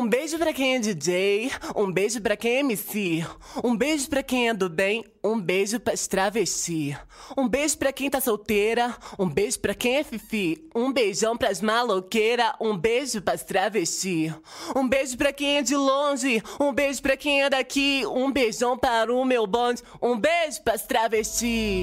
Um beijo pra quem é DJ, um beijo pra quem é MC, um beijo pra quem é do bem, um beijo pras travesti. Um beijo pra quem tá solteira, um beijo pra quem é fifi, um beijão pras maloqueira, um beijo pras travesti. Um beijo pra quem é de longe, um beijo pra quem é daqui, um beijão para o meu bonde, um beijo pras travesti.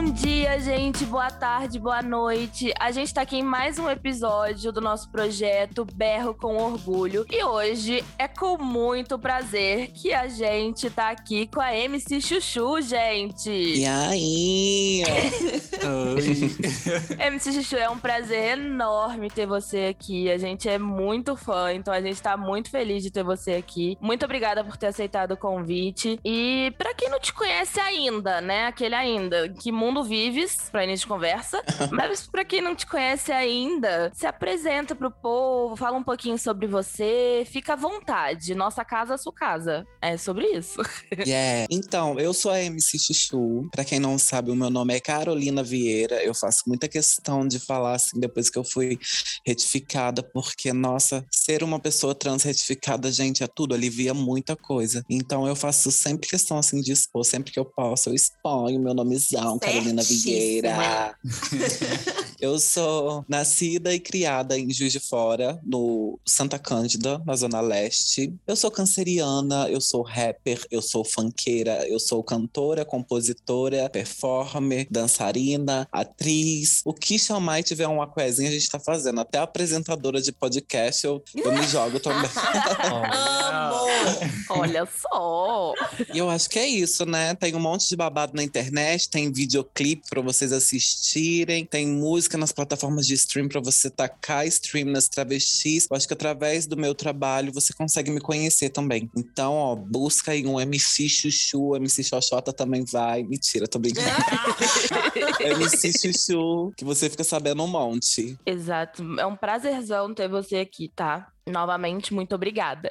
Bom dia, gente. Boa tarde, boa noite. A gente tá aqui em mais um episódio do nosso projeto Berro com Orgulho. E hoje é com muito prazer que a gente tá aqui com a MC Chuchu, gente. E aí? Oi. MC Chuchu, é um prazer enorme ter você aqui. A gente é muito fã, então a gente tá muito feliz de ter você aqui. Muito obrigada por ter aceitado o convite. E para quem não te conhece ainda, né? Aquele ainda, que mundo vives, pra início de conversa. Mas pra quem não te conhece ainda, se apresenta pro povo, fala um pouquinho sobre você, fica à vontade. Nossa casa é sua casa. É sobre isso. Yeah. Então, eu sou a MC Chuchu. Pra quem não sabe, o meu nome é Carolina Vieira. Eu faço muita questão de falar assim depois que eu fui retificada, porque, nossa, ser uma pessoa trans retificada, gente, é tudo, alivia muita coisa. Então eu faço sempre questão assim de expor, sempre que eu posso, eu exponho meu nomezão, Carolina Vieira. eu sou nascida e criada em Juiz de Fora, no Santa Cândida, na Zona Leste. Eu sou canceriana, eu sou rapper, eu sou funkeira, eu sou cantora, compositora, performer, dançarina, atriz. O que chamar e tiver uma coisinha a gente tá fazendo. Até apresentadora de podcast eu, eu me jogo também. Amo! Olha só! E eu acho que é isso, né? Tem um monte de babado na internet, tem videoclipe para vocês assistirem, tem música nas plataformas de stream para você tacar stream nas travestis. Eu acho que através do meu trabalho você consegue me conhecer também. Então, ó, busca aí um MC Chuchu, MC Xoxota também vai. Mentira, tô brincando. MC Chuchu, que você fica sabendo um monte. Exato. É um prazerzão ter você aqui, tá? Novamente, muito obrigada.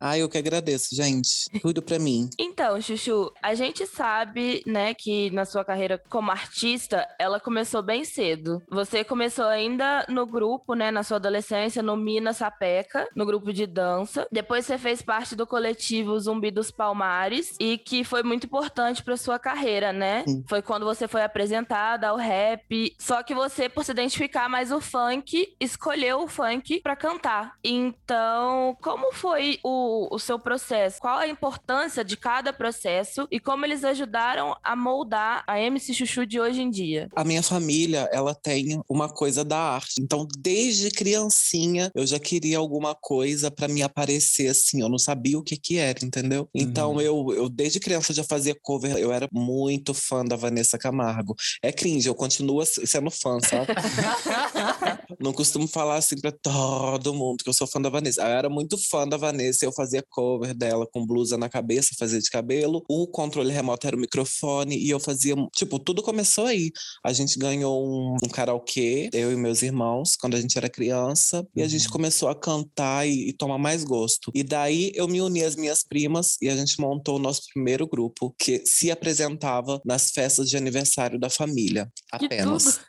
Ah, eu que agradeço, gente. Tudo para mim. Então, Chuchu, a gente sabe, né, que na sua carreira como artista, ela começou bem cedo. Você começou ainda no grupo, né, na sua adolescência, no Mina Sapeca, no grupo de dança. Depois você fez parte do coletivo Zumbi dos Palmares e que foi muito importante para sua carreira, né? Sim. Foi quando você foi apresentada ao rap. Só que você, por se identificar mais o funk, escolheu o funk para cantar. Então, como foi o o, seu processo, qual a importância de cada processo e como eles ajudaram a moldar a MC Chuchu de hoje em dia. A minha família, ela tem uma coisa da arte. Então, desde criancinha, eu já queria alguma coisa para me aparecer assim. Eu não sabia o que que era, entendeu? Então, uhum. eu, eu desde criança já fazia cover. Eu era muito fã da Vanessa Camargo. É cringe, eu continuo sendo fã, sabe? não costumo falar assim pra todo mundo que eu sou fã da Vanessa. Eu era muito fã da Vanessa. Eu fazia cover dela com blusa na cabeça, fazia de cabelo. O controle remoto era o microfone e eu fazia. Tipo, tudo começou aí. A gente ganhou um, um karaokê, eu e meus irmãos, quando a gente era criança, e a gente uhum. começou a cantar e, e tomar mais gosto. E daí eu me uni às minhas primas e a gente montou o nosso primeiro grupo, que se apresentava nas festas de aniversário da família. Apenas.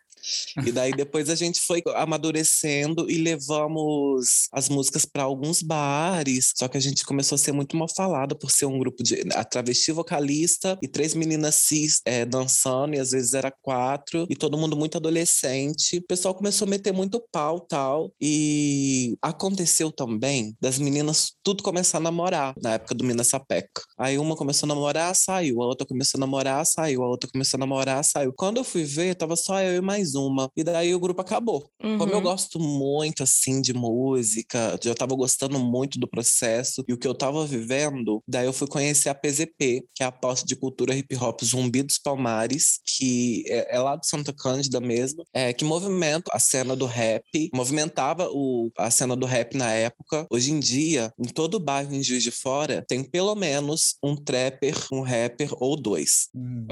E daí depois a gente foi amadurecendo e levamos as músicas para alguns bares. Só que a gente começou a ser muito mal falada por ser um grupo de a travesti vocalista e três meninas cis é, dançando, e às vezes era quatro, e todo mundo muito adolescente. O pessoal começou a meter muito pau tal. E aconteceu também das meninas tudo começar a namorar na época do Minas Sapeca. Aí uma começou a namorar, saiu. A outra começou a namorar, saiu. A outra começou a namorar, saiu. Quando eu fui ver, tava só eu e mais uma. E daí o grupo acabou. Uhum. Como eu uhum. gosto muito, assim, de música, já tava gostando muito do processo e o que eu tava vivendo, daí eu fui conhecer a PZP, que é a Posse de Cultura Hip Hop Zumbi dos Palmares, que é, é lá de Santa Cândida mesmo, é, que movimenta a cena do rap, movimentava o, a cena do rap na época. Hoje em dia, em todo bairro em Juiz de Fora, tem pelo menos um trapper, um rapper ou dois. Uhum.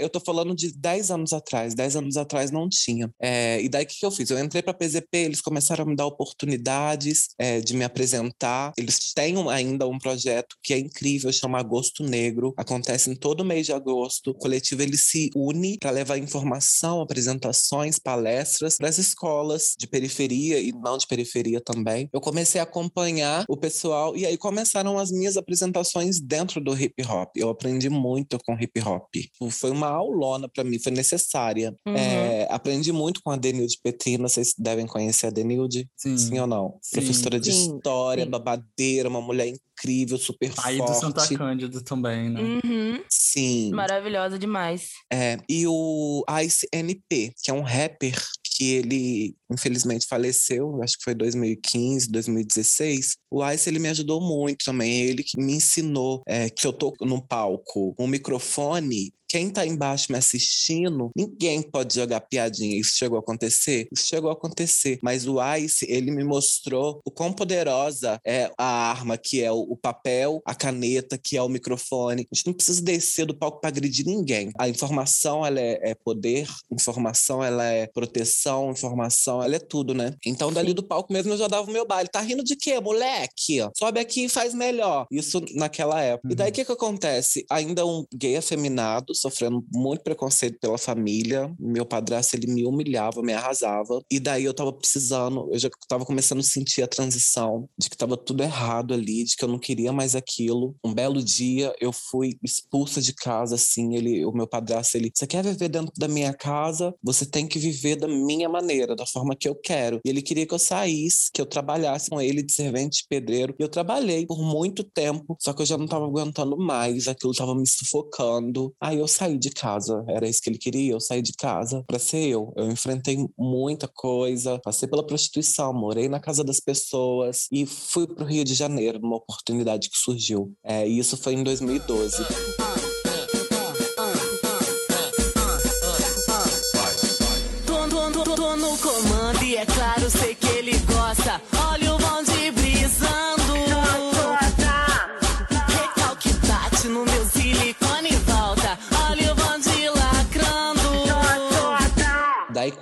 Eu tô falando de 10 anos atrás. 10 anos atrás não tinha. É, e daí o que, que eu fiz? Eu entrei para PZP, eles começaram a me dar oportunidades é, de me apresentar. Eles têm ainda um projeto que é incrível, chama Agosto Negro. Acontece em todo mês de agosto. O coletivo ele se une para levar informação, apresentações, palestras para as escolas de periferia e não de periferia também. Eu comecei a acompanhar o pessoal e aí começaram as minhas apresentações dentro do hip hop. Eu aprendi muito com hip hop. Foi uma aulona para mim, foi necessária. Uhum. É, aprendi muito com a Denilde Petrina, vocês devem conhecer a Denilde? Sim, Sim ou não? Sim. Professora de Sim. história, babadeira, uma mulher incrível, super Aí forte. Aí do Santa Cândida também, né? Uhum. Sim. Maravilhosa demais. É, e o Ice NP, que é um rapper que ele infelizmente faleceu, acho que foi 2015, 2016. O Ice ele me ajudou muito também, ele que me ensinou é, que eu tô no palco, um microfone quem tá embaixo me assistindo, ninguém pode jogar piadinha. Isso chegou a acontecer? Isso chegou a acontecer. Mas o Ice, ele me mostrou o quão poderosa é a arma, que é o papel, a caneta, que é o microfone. A gente não precisa descer do palco para agredir ninguém. A informação, ela é, é, poder, informação, ela é proteção, informação, ela é tudo, né? Então, dali do palco mesmo, eu já dava o meu baile. Tá rindo de quê, moleque? Sobe aqui e faz melhor. Isso naquela época. Uhum. E daí, o uhum. que que acontece? Ainda um gay afeminado, sofrendo muito preconceito pela família. Meu padrasto, ele me humilhava, me arrasava. E daí eu tava precisando, eu já tava começando a sentir a transição de que tava tudo errado ali, de que eu não queria mais aquilo. Um belo dia eu fui expulsa de casa, assim, ele, o meu padrasto, ele, você quer viver dentro da minha casa? Você tem que viver da minha maneira, da forma que eu quero. E ele queria que eu saísse, que eu trabalhasse com ele de servente pedreiro. E eu trabalhei por muito tempo, só que eu já não tava aguentando mais, aquilo tava me sufocando. Aí eu saí de casa, era isso que ele queria, eu saí de casa para ser eu. Eu enfrentei muita coisa, passei pela prostituição, morei na casa das pessoas e fui pro Rio de Janeiro numa oportunidade que surgiu. É, e isso foi em 2012.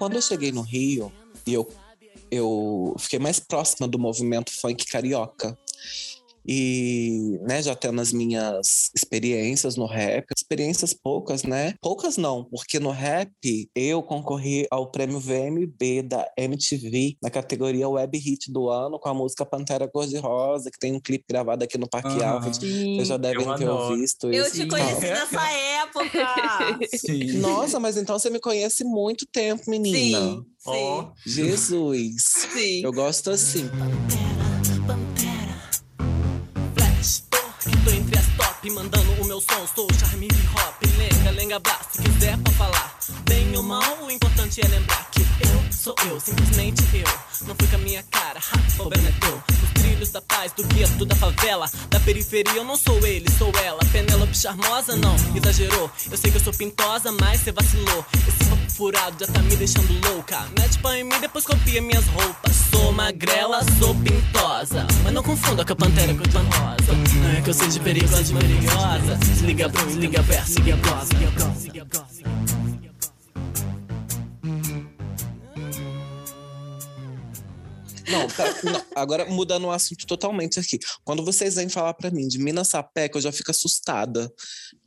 Quando eu cheguei no Rio, eu, eu fiquei mais próxima do movimento funk carioca. E, né, já tendo as minhas experiências no rap, experiências poucas, né? Poucas não, porque no rap eu concorri ao prêmio VMB da MTV na categoria Web Hit do ano com a música Pantera Cor-de-Rosa, que tem um clipe gravado aqui no Parque uhum. Alfred. Vocês já devem ter visto eu isso. Eu te conheci nessa época! Sim. Nossa, mas então você me conhece muito tempo, menina. Sim. Oh. Jesus. Sim. Eu gosto assim. Tô entre as top, mandando o meu som. Sou charme hip hop, lenga, lenga, blast. Se quiser pra falar, bem ou mal, o importante é lembrar que eu sou eu, simplesmente eu. Não fui com a minha cara, ha, problema é teu. Os trilhos da paz, do gueto, da favela, da periferia, eu não sou ele, sou ela. Penélope charmosa, não, exagerou. Eu sei que eu sou pintosa, mas cê vacilou. Esse papo furado já tá me deixando louca. Mete pão em mim, depois copia minhas roupas. Sou magrela, sou pintosa. Mas não confunda com a pantera com a rosa. Não é que eu seja perigosa, perigosa. Se liga pro, se liga verso, se liga prosa, se liga prosa, se liga Não, não, agora mudando o assunto totalmente aqui. Quando vocês vêm falar para mim de Minas Sapeca, eu já fico assustada.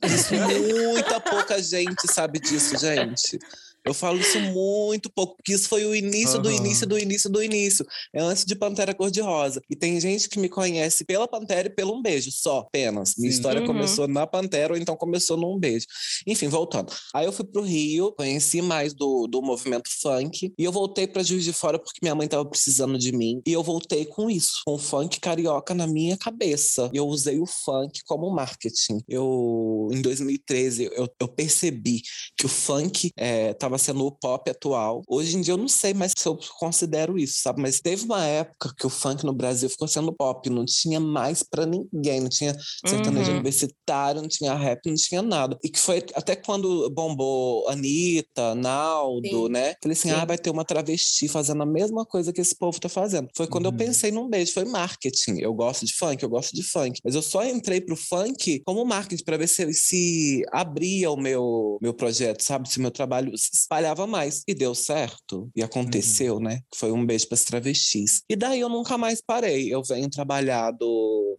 Muita pouca gente sabe disso, gente. Eu falo isso muito pouco, porque isso foi o início uhum. do início do início do início. É antes de Pantera Cor-de-Rosa. E tem gente que me conhece pela Pantera e pelo um beijo, só, apenas. Minha Sim. história uhum. começou na Pantera ou então começou num beijo. Enfim, voltando. Aí eu fui pro Rio, conheci mais do, do movimento funk, e eu voltei pra Juiz de Fora porque minha mãe tava precisando de mim. E eu voltei com isso, com o funk carioca na minha cabeça. Eu usei o funk como marketing. Eu, em 2013, eu, eu percebi que o funk é, tava sendo o pop atual. Hoje em dia eu não sei mais se eu considero isso, sabe? Mas teve uma época que o funk no Brasil ficou sendo pop, não tinha mais para ninguém, não tinha sertanejo uhum. universitário, não tinha rap, não tinha nada. E que foi até quando bombou Anitta, Naldo, Sim. né? Falei assim, Sim. ah, vai ter uma travesti fazendo a mesma coisa que esse povo tá fazendo. Foi quando uhum. eu pensei num beijo, foi marketing. Eu gosto de funk, eu gosto de funk. Mas eu só entrei pro funk como marketing para ver se, se abria o meu, meu projeto, sabe? Se meu trabalho espalhava mais. E deu certo. E aconteceu, uhum. né? Foi um beijo para as travestis. E daí eu nunca mais parei. Eu venho trabalhado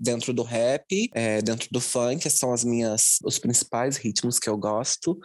dentro do rap, é, dentro do funk, que são as minhas, os principais ritmos que eu gosto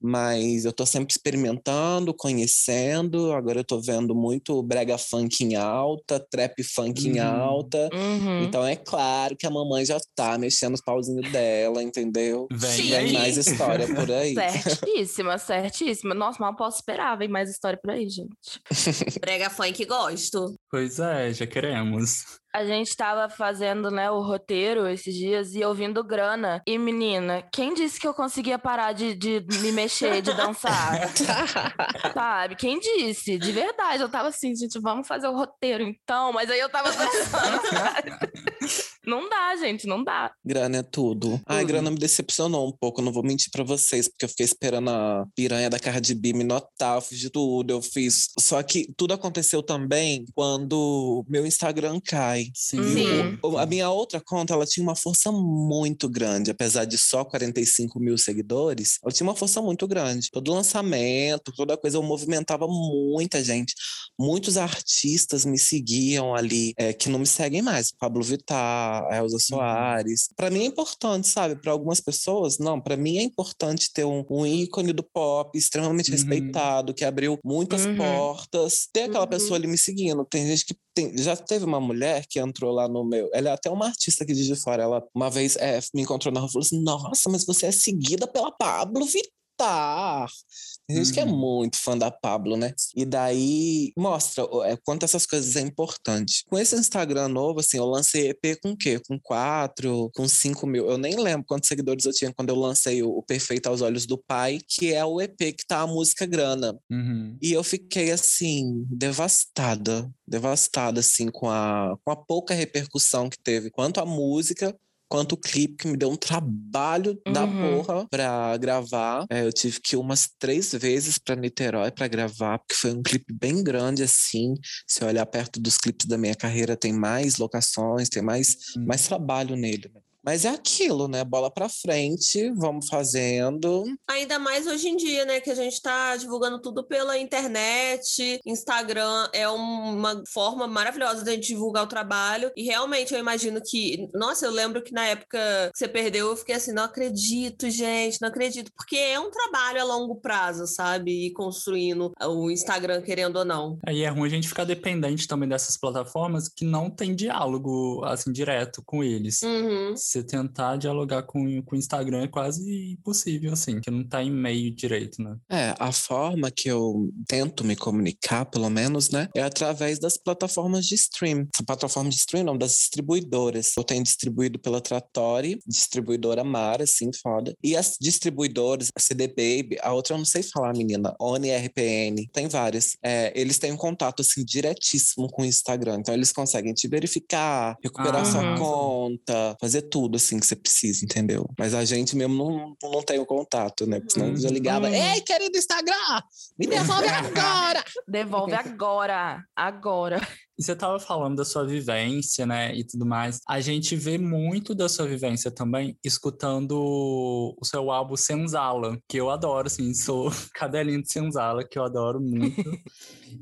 mas eu tô sempre experimentando, conhecendo. Agora eu tô vendo muito brega funk em alta, trap funk uhum. em alta. Uhum. Então é claro que a mamãe já tá mexendo os pauzinhos dela, entendeu? Vem, Vem mais história por aí. Certíssima, certíssima. Nossa, mal posso esperar, vem mais história por aí, gente. brega funk gosto. Pois é, já queremos. A gente tava fazendo, né, o roteiro esses dias e ouvindo grana. E, menina, quem disse que eu conseguia parar de, de me mexer, de dançar? Sabe? Quem disse? De verdade. Eu tava assim, gente, vamos fazer o roteiro então. Mas aí eu tava dançando. Não dá, gente, não dá. Grana é tudo. tudo. Ai, grana me decepcionou um pouco, não vou mentir pra vocês, porque eu fiquei esperando a piranha da Cardi B me notar, eu fiz de tudo, eu fiz. Só que tudo aconteceu também quando meu Instagram cai. Sim. Sim. O, a minha outra conta, ela tinha uma força muito grande, apesar de só 45 mil seguidores, ela tinha uma força muito grande. Todo lançamento, toda coisa, eu movimentava muita gente. Muitos artistas me seguiam ali, é, que não me seguem mais. Pablo Vittar, Elza uhum. Soares. Para mim é importante, sabe? Para algumas pessoas, não. Para mim é importante ter um, um ícone do pop extremamente uhum. respeitado, que abriu muitas uhum. portas. Ter aquela uhum. pessoa ali me seguindo. Tem gente que tem, já teve uma mulher que entrou lá no meu. Ela é até uma artista aqui de fora. Ela uma vez é, me encontrou na rua e falou assim: Nossa, mas você é seguida pela Pablo Vittar. Tem gente que é uhum. muito fã da Pablo, né? E daí mostra é, quanto essas coisas é importante. Com esse Instagram novo, assim, eu lancei EP com o quê? Com quatro, com cinco mil. Eu nem lembro quantos seguidores eu tinha quando eu lancei o, Perfeito aos Olhos do Pai, que é o EP que tá a música Grana. Uhum. E eu fiquei, assim, devastada. Devastada, assim, com a, com a pouca repercussão que teve. Quanto a música, quanto o clipe, que me deu um trabalho uhum. da porra pra gravar. É, eu tive que ir umas três vezes pra Niterói pra gravar, porque foi um clipe bem grande, assim. Se olhar perto dos clipes da minha carreira, tem mais locações, tem mais, uhum. mais trabalho nele. Mas é aquilo, né? Bola para frente, vamos fazendo. Ainda mais hoje em dia, né? Que a gente tá divulgando tudo pela internet. Instagram é uma forma maravilhosa de a gente divulgar o trabalho. E realmente eu imagino que. Nossa, eu lembro que na época que você perdeu, eu fiquei assim, não acredito, gente, não acredito. Porque é um trabalho a longo prazo, sabe? E construindo o Instagram, querendo ou não. Aí é ruim a gente ficar dependente também dessas plataformas que não tem diálogo, assim, direto com eles. Uhum você tentar dialogar com, com o Instagram é quase impossível, assim, que não tá em meio direito, né? É, a forma que eu tento me comunicar, pelo menos, né, é através das plataformas de stream. A plataforma de stream, não, das distribuidoras. Eu tenho distribuído pela Trattori, distribuidora Mara, assim, foda. E as distribuidoras, a CD Baby, a outra eu não sei falar, menina, Oni RPN, tem várias. É, eles têm um contato, assim, diretíssimo com o Instagram. Então, eles conseguem te verificar, recuperar ah, sua conta, fazer tudo tudo assim que você precisa, entendeu? Mas a gente mesmo não, não tem o contato, né? Porque senão já ligava, uhum. ei, querido Instagram, me devolve agora! devolve agora, agora. E você estava falando da sua vivência, né, e tudo mais. A gente vê muito da sua vivência também escutando o seu álbum Senzala, que eu adoro, assim, sou cadelinho de Senzala, que eu adoro muito.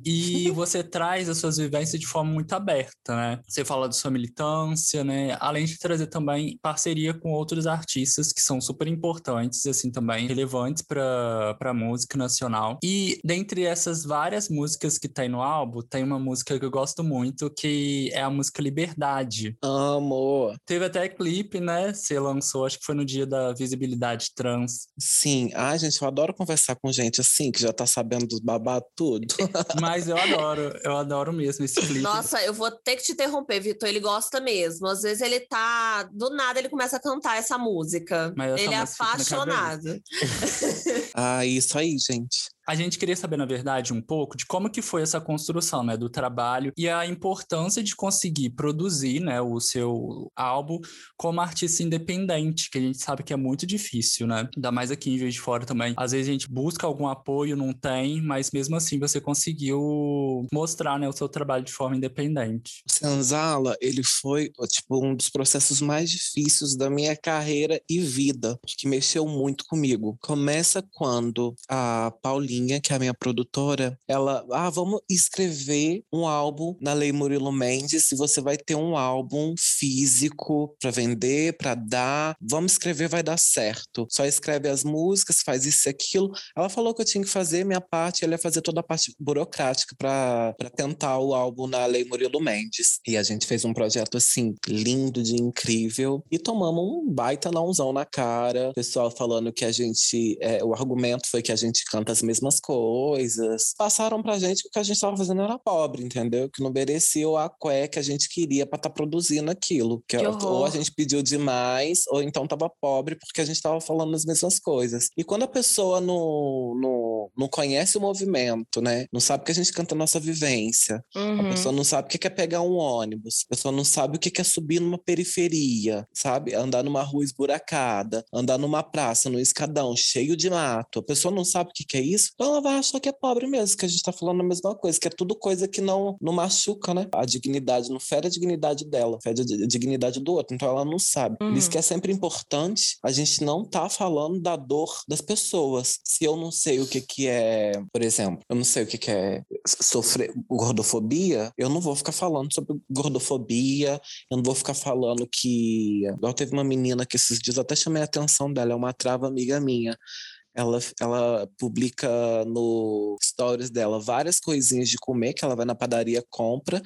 e você traz as suas vivências de forma muito aberta, né? Você fala da sua militância, né? Além de trazer também parceria com outros artistas que são super importantes, assim, também relevantes para a música nacional. E dentre essas várias músicas que tem no álbum, tem uma música que eu gosto muito, que é a música Liberdade. Amo! Teve até clipe, né? Você lançou, acho que foi no dia da visibilidade trans. Sim. Ai, gente, eu adoro conversar com gente assim, que já tá sabendo dos babados tudo. Mas eu adoro, eu adoro mesmo esse clipe. Nossa, eu vou ter que te interromper, Vitor. Ele gosta mesmo. Às vezes ele tá. Do nada ele começa a cantar essa música. Essa ele é apaixonado. ah, isso aí, gente. A gente queria saber, na verdade, um pouco de como que foi essa construção, né, do trabalho e a importância de conseguir produzir, né, o seu álbum como artista independente, que a gente sabe que é muito difícil, né? Ainda mais aqui em Juiz de Fora também. Às vezes a gente busca algum apoio, não tem, mas mesmo assim você conseguiu mostrar, né, o seu trabalho de forma independente. Senzala, ele foi, tipo, um dos processos mais difíceis da minha carreira e vida, que mexeu muito comigo. Começa quando a Paulinha que é a minha produtora, ela, ah, vamos escrever um álbum na Lei Murilo Mendes e você vai ter um álbum físico para vender, para dar. Vamos escrever, vai dar certo. Só escreve as músicas, faz isso e aquilo. Ela falou que eu tinha que fazer minha parte, ela ia fazer toda a parte burocrática para tentar o álbum na Lei Murilo Mendes. E a gente fez um projeto assim, lindo, de incrível. E tomamos um baita nãozão na cara. O pessoal falando que a gente. É, o argumento foi que a gente canta as mesmas coisas. Passaram pra gente que o que a gente tava fazendo era pobre, entendeu? Que não merecia o aqué que a gente queria para estar tá produzindo aquilo. Que, que ou a gente pediu demais, ou então tava pobre porque a gente tava falando as mesmas coisas. E quando a pessoa não, não, não conhece o movimento, né? Não sabe que a gente canta a nossa vivência. Uhum. A pessoa não sabe o que é pegar um ônibus. A pessoa não sabe o que é subir numa periferia, sabe? Andar numa rua esburacada, andar numa praça, num escadão cheio de mato. A pessoa não sabe o que é isso, então ela vai achar que é pobre mesmo, que a gente tá falando a mesma coisa, que é tudo coisa que não, não machuca, né? A dignidade, não fere a dignidade dela, fere a dignidade do outro. Então ela não sabe. Uhum. Por isso uhum. que é sempre importante a gente não tá falando da dor das pessoas. Se eu não sei o que que é, por exemplo, eu não sei o que que é sofrer gordofobia, eu não vou ficar falando sobre gordofobia, eu não vou ficar falando que. Igual teve uma menina que esses dias até chamei a atenção dela, é uma trava amiga minha ela, ela publica no stories dela várias coisinhas de comer que ela vai na padaria, compra.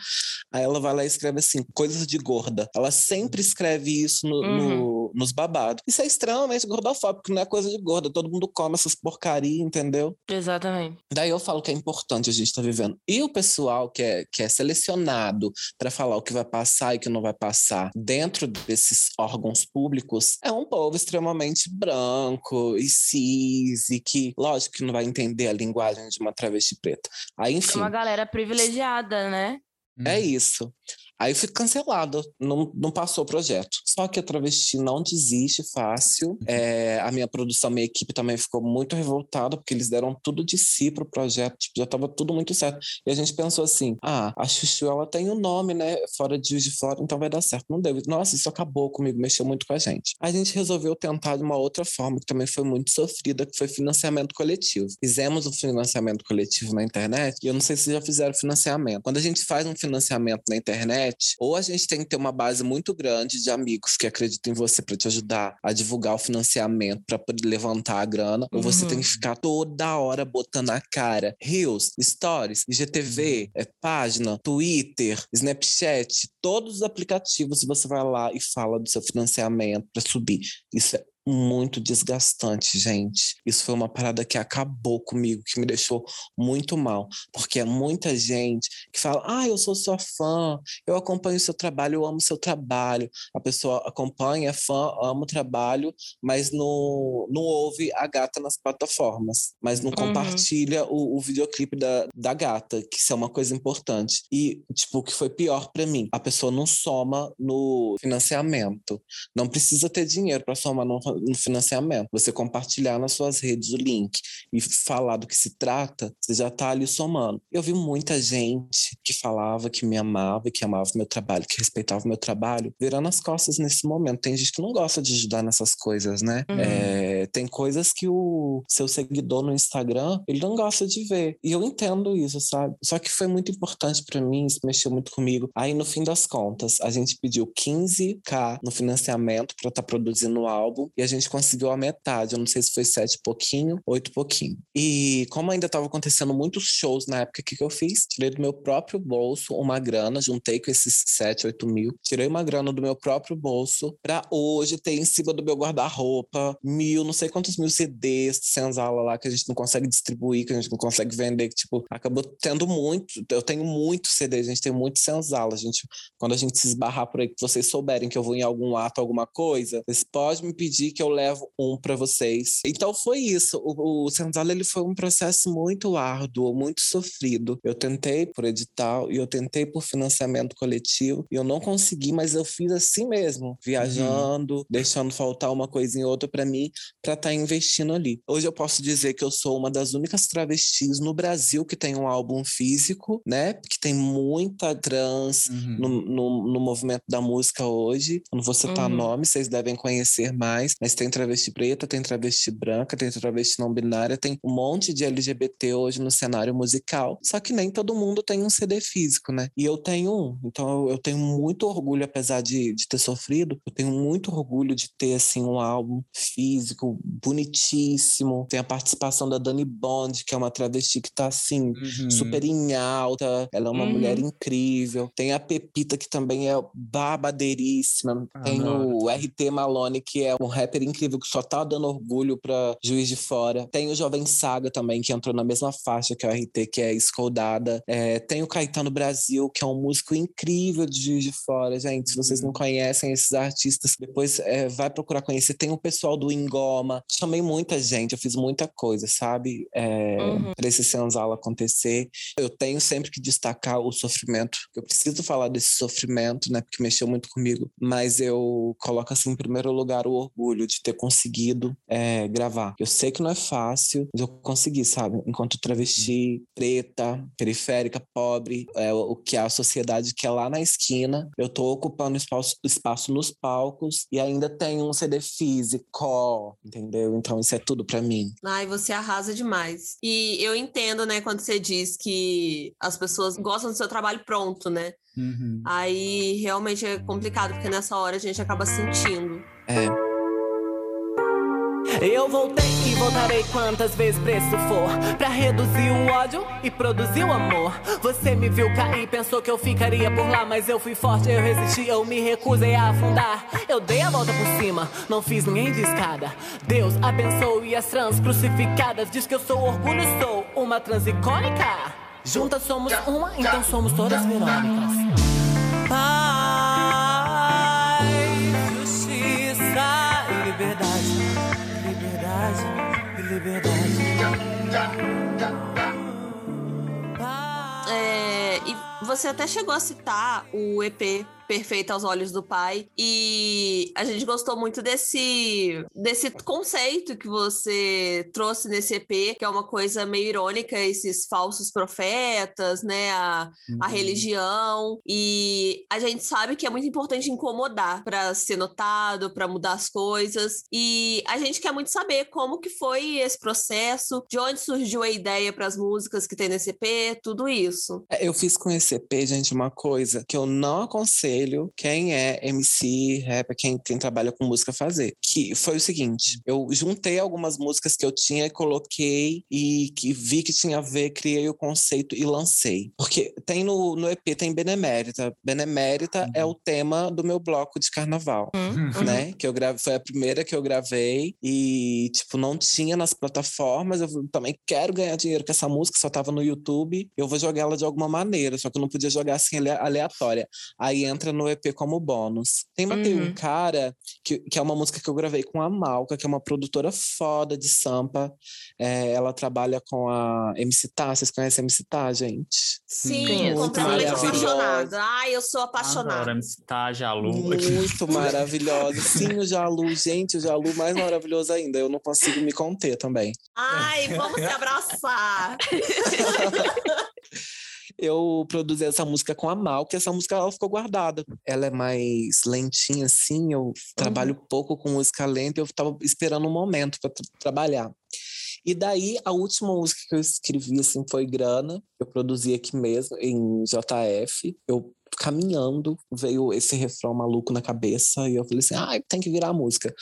Aí ela vai lá e escreve assim, coisas de gorda. Ela sempre escreve isso no, uhum. no, nos babados. Isso é extremamente gordofóbico, não é coisa de gorda. Todo mundo come essas porcaria, entendeu? Exatamente. Daí eu falo que é importante a gente estar tá vivendo. E o pessoal que é, que é selecionado para falar o que vai passar e o que não vai passar dentro desses órgãos públicos é um povo extremamente branco e cis e que, lógico, que não vai entender a linguagem de uma travesti preta. Aí, enfim. É uma galera privilegiada, né? É isso. Aí fui cancelado, não, não passou o projeto. Só que a travesti não desiste fácil. É, a minha produção, minha equipe também ficou muito revoltada, porque eles deram tudo de si pro projeto, tipo, já estava tudo muito certo. E a gente pensou assim: ah, a Chuchu ela tem o um nome, né? Fora de de Fora, então vai dar certo. Não deu. Nossa, isso acabou comigo, mexeu muito com a gente. A gente resolveu tentar de uma outra forma, que também foi muito sofrida, que foi financiamento coletivo. Fizemos o financiamento coletivo na internet, e eu não sei se já fizeram financiamento. Quando a gente faz um financiamento na internet, internet, ou a gente tem que ter uma base muito grande de amigos que acreditam em você para te ajudar a divulgar o financiamento, para poder levantar a grana, uhum. ou você tem que uhum. ficar toda hora botando a cara. Reels, Stories, IGTV, é, página, Twitter, Snapchat, todos os aplicativos, você vai lá e fala do seu financiamento para subir. Isso é muito desgastante, gente. Isso foi uma parada que acabou comigo, que me deixou muito mal, porque é muita gente que fala: "Ah, eu sou sua fã, eu acompanho o seu trabalho, eu amo o seu trabalho". A pessoa acompanha, é fã, ama o trabalho, mas não, não ouve a gata nas plataformas, mas não uhum. compartilha o, o videoclipe da, da gata, que isso é uma coisa importante. E, tipo, o que foi pior para mim, a pessoa não soma no financiamento. Não precisa ter dinheiro para somar no no financiamento. Você compartilhar nas suas redes o link e falar do que se trata, você já está ali somando. Eu vi muita gente que falava que me amava, que amava o meu trabalho, que respeitava o meu trabalho, virando as costas nesse momento. Tem gente que não gosta de ajudar nessas coisas, né? Uhum. É, tem coisas que o seu seguidor no Instagram, ele não gosta de ver. E eu entendo isso, sabe? Só que foi muito importante para mim, isso mexeu muito comigo. Aí, no fim das contas, a gente pediu 15k no financiamento para estar tá produzindo o álbum e a gente conseguiu a metade. Eu não sei se foi sete pouquinho, oito pouquinho. E como ainda estava acontecendo muitos shows na época, o que, que eu fiz? Tirei do meu próprio bolso uma grana, juntei com esses sete, oito mil, tirei uma grana do meu próprio bolso para hoje ter em cima do meu guarda-roupa mil, não sei quantos mil CDs senzala lá que a gente não consegue distribuir, que a gente não consegue vender, que tipo, acabou tendo muito. Eu tenho muito CD, a gente tem muito senzala. A gente, quando a gente se esbarrar por aí, que vocês souberem que eu vou em algum ato, alguma coisa, vocês podem me pedir que eu levo um para vocês. Então foi isso. O, o Senzala ele foi um processo muito árduo, muito sofrido. Eu tentei por edital e eu tentei por financiamento coletivo e eu não consegui, mas eu fiz assim mesmo, viajando, uhum. deixando faltar uma coisinha ou outra para mim, para estar tá investindo ali. Hoje eu posso dizer que eu sou uma das únicas travestis no Brasil que tem um álbum físico, né? Que tem muita trans uhum. no, no, no, movimento da música hoje. Eu não vou citar uhum. nome, vocês devem conhecer mais, mas tem travesti preta, tem travesti branca, tem travesti não binária, tem um monte de LGBT hoje no cenário musical. Só que nem todo mundo tem um CD físico, né? E eu tenho um. Então eu tenho muito orgulho, apesar de, de ter sofrido, eu tenho muito orgulho de ter, assim, um álbum físico, bonitíssimo. Tem a participação da Dani Bond, que é uma travesti que tá, assim, uhum. super em alta. Ela é uma uhum. mulher incrível. Tem a Pepita, que também é babadeiríssima. Ah, Tem não. o RT Malone, que é um rapper incrível, que só tá dando orgulho pra Juiz de Fora. Tem o Jovem Saga também, que entrou na mesma faixa que o RT, que é Escoldada. É, tem o Caetano Brasil, que é um músico incrível de Juiz de Fora. Gente, se vocês não uhum. conhecem esses artistas, depois é, vai procurar conhecer. Tem o pessoal do Ingoma. Chamei muita gente, eu fiz muita coisa, sabe? É, uhum. Pra esse senzala acontecer. Eu tenho sempre que destacar o sofrimento. Eu preciso falar desse sofrimento, né? Porque mexeu muito comigo. Mas eu coloco assim em primeiro lugar o orgulho de ter conseguido é, gravar. Eu sei que não é fácil, mas eu consegui, sabe? Enquanto travesti, preta, periférica, pobre, é o que a sociedade quer lá na esquina. Eu tô ocupando espaço, espaço nos palcos e ainda tenho um CD físico, entendeu? Então isso é tudo para mim. Ai, você arrasa demais. E eu entendo, né, quando você diz que as pessoas gostam do seu trabalho pronto, né? Uhum. Aí realmente é complicado, porque nessa hora a gente acaba sentindo. É. Eu voltei e voltarei quantas vezes preço for Pra reduzir o ódio e produzir o amor. Você me viu cair, pensou que eu ficaria por lá Mas eu fui forte, eu resisti, eu me recusei a afundar. Eu dei a volta por cima, não fiz ninguém de escada. Deus abençoe as trans crucificadas Diz que eu sou orgulho, sou uma trans icônica. Juntas somos uma, então somos todas Verônicas liberdade É, e você até chegou a citar o EP perfeita aos olhos do pai. E a gente gostou muito desse, desse conceito que você trouxe nesse EP, que é uma coisa meio irônica, esses falsos profetas, né? A, uhum. a religião. E a gente sabe que é muito importante incomodar para ser notado, para mudar as coisas. E a gente quer muito saber como que foi esse processo, de onde surgiu a ideia para as músicas que tem nesse EP, tudo isso. É, eu fiz com esse EP, gente, uma coisa que eu não aconselho quem é MC, rapper, quem, quem trabalha com música fazer. Que foi o seguinte: eu juntei algumas músicas que eu tinha e coloquei e que vi que tinha a ver, criei o conceito e lancei. Porque tem no, no EP, tem Benemérita. Benemérita uhum. é o tema do meu bloco de carnaval, uhum. né? Que eu grave, foi a primeira que eu gravei e, tipo, não tinha nas plataformas. Eu também quero ganhar dinheiro com essa música, só tava no YouTube. Eu vou jogar ela de alguma maneira, só que eu não podia jogar assim aleatória. Aí entra no EP como bônus. Tem Matei uhum. um cara, que, que é uma música que eu gravei com a Malca, que é uma produtora foda de Sampa. É, ela trabalha com a MC Tá. Vocês conhecem a MC Tá, gente? Sim, completamente apaixonada. Ai, eu sou apaixonada. Adoro MC Tá, Jalu. Muito maravilhosa. Sim, o Jalu. Gente, o Jalu mais maravilhoso ainda. Eu não consigo me conter também. Ai, vamos se abraçar. eu produzi essa música com a Mal, que essa música ela ficou guardada. Ela é mais lentinha, assim, eu uhum. trabalho pouco com música lenta, eu estava esperando um momento para tra trabalhar. E daí, a última música que eu escrevi, assim, foi Grana, eu produzi aqui mesmo, em JF. Eu caminhando, veio esse refrão maluco na cabeça, e eu falei assim, ah, tem que virar a música.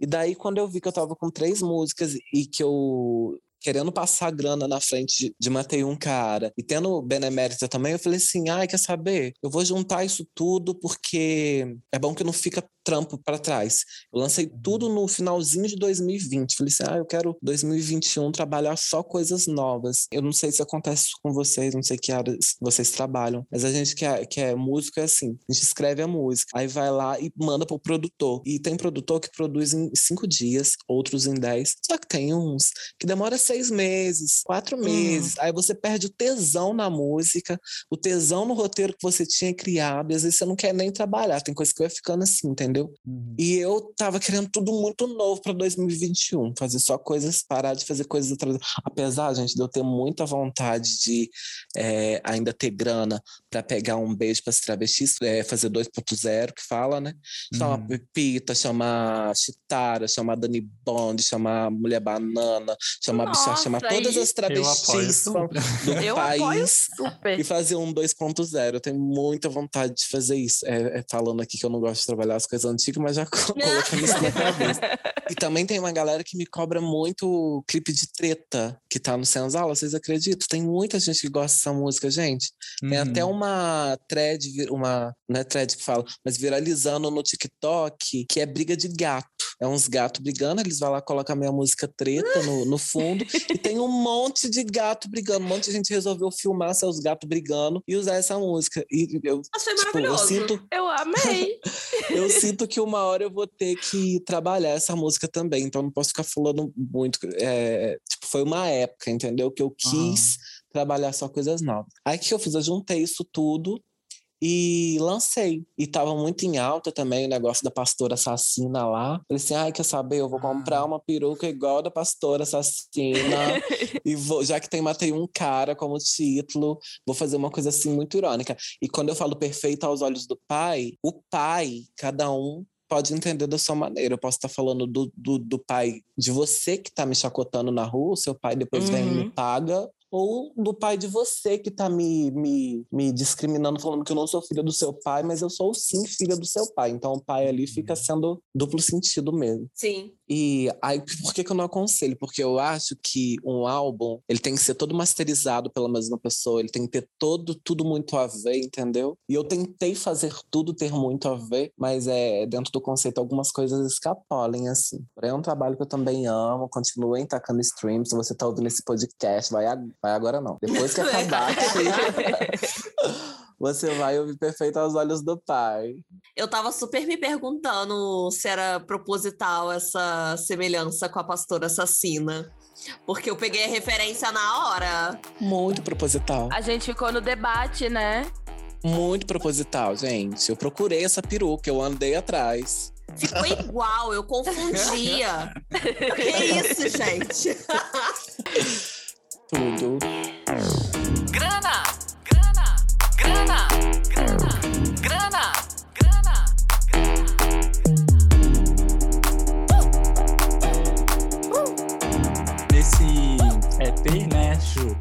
E daí, quando eu vi que eu tava com três músicas e que eu querendo passar grana na frente de, de um cara e tendo benemérita também, eu falei assim: ai, quer saber? Eu vou juntar isso tudo porque é bom que não fica trampo para trás. Eu lancei tudo no finalzinho de 2020. Falei assim: ah, eu quero 2021 trabalhar só coisas novas. Eu não sei se acontece com vocês, não sei que áreas vocês trabalham, mas a gente que é, que é músico é assim: a gente escreve a música, aí vai lá e manda pro produtor. E tem produtor que produz em cinco dias, outros em dez. Só que tem uns que demora seis meses, quatro meses. Uhum. Aí você perde o tesão na música, o tesão no roteiro que você tinha criado, e às vezes você não quer nem trabalhar. Tem coisa que vai ficando assim, entendeu? Entendeu? Uhum. E eu tava querendo tudo muito novo para 2021, fazer só coisas, parar de fazer coisas atrás. Apesar, gente, de eu ter muita vontade de é, ainda ter grana para pegar um beijo para as travestis, é, fazer 2.0, que fala, né? Chamar Uhum. Pepita, chamar Chitara, chamar Dani Bond, chamar Mulher Banana, chamar Bichar, Nossa, chamar todas as Eu apoio travestis do Eu apoio país super. e fazer um 2.0. Eu tenho muita vontade de fazer isso. É, é falando aqui que eu não gosto de trabalhar as coisas antigas, mas já co- colocando isso na cabeça. E também tem uma galera que me cobra muito clipe de treta que tá no Senzala, vocês acreditam? Tem muita gente que gosta dessa música, gente. Tem até Uhum. uma thread, uma, não é thread que fala, mas viralizando no TikTok, que é briga de gato. É uns gatos brigando, eles vão lá, colocam a minha música treta no, no fundo, e tem um monte de gato brigando. Um monte de gente resolveu filmar seus gatos brigando e usar essa música. E eu, Mas foi tipo, eu maravilhoso. sinto, Eu amei. eu sinto que uma hora eu vou ter que trabalhar essa música também, então não posso ficar falando muito. é, tipo, foi uma época, entendeu? Que eu quis trabalhar só coisas novas. Aí o que eu fiz? Eu juntei isso tudo e lancei. E tava muito em alta também o negócio da pastora assassina lá. Falei assim: ai, quer saber? Eu vou comprar Ah. uma peruca igual a da pastora assassina. e vou, já que tem matei um cara como título, vou fazer uma coisa assim muito irônica. E quando eu falo perfeito aos olhos do pai, o pai, cada um pode entender da sua maneira. Eu posso estar falando do, do, do pai de você que está me chacotando na rua, o seu pai depois vem e me Uhum. paga, ou do pai de você que está me, me, me discriminando, falando que eu não sou filha do seu pai, mas eu sou sim filha do seu pai. Então o pai ali fica sendo duplo sentido mesmo. Sim. E aí, por que, que eu não aconselho? Porque eu acho que um álbum, ele tem que ser todo masterizado pela mesma pessoa, ele tem que ter todo, tudo muito a ver, entendeu? E eu tentei fazer tudo ter muito a ver, mas é dentro do conceito algumas coisas escapolem, assim. Porém, é um trabalho que eu também amo, continuem tacando stream. Se você tá ouvindo esse podcast, vai, a- vai agora não. Depois que acabar aqui, você vai ouvir perfeito aos olhos do pai. Eu tava super me perguntando se era proposital essa semelhança com a pastora assassina. Porque eu peguei a referência na hora. Muito proposital. A gente ficou no debate, né? Muito proposital, gente. Eu procurei essa peruca, eu andei atrás. Ficou igual, eu confundia. que isso, gente? Tudo. Grana, grana, grana, grana, grana, grana. Nesse EP, né, Ju,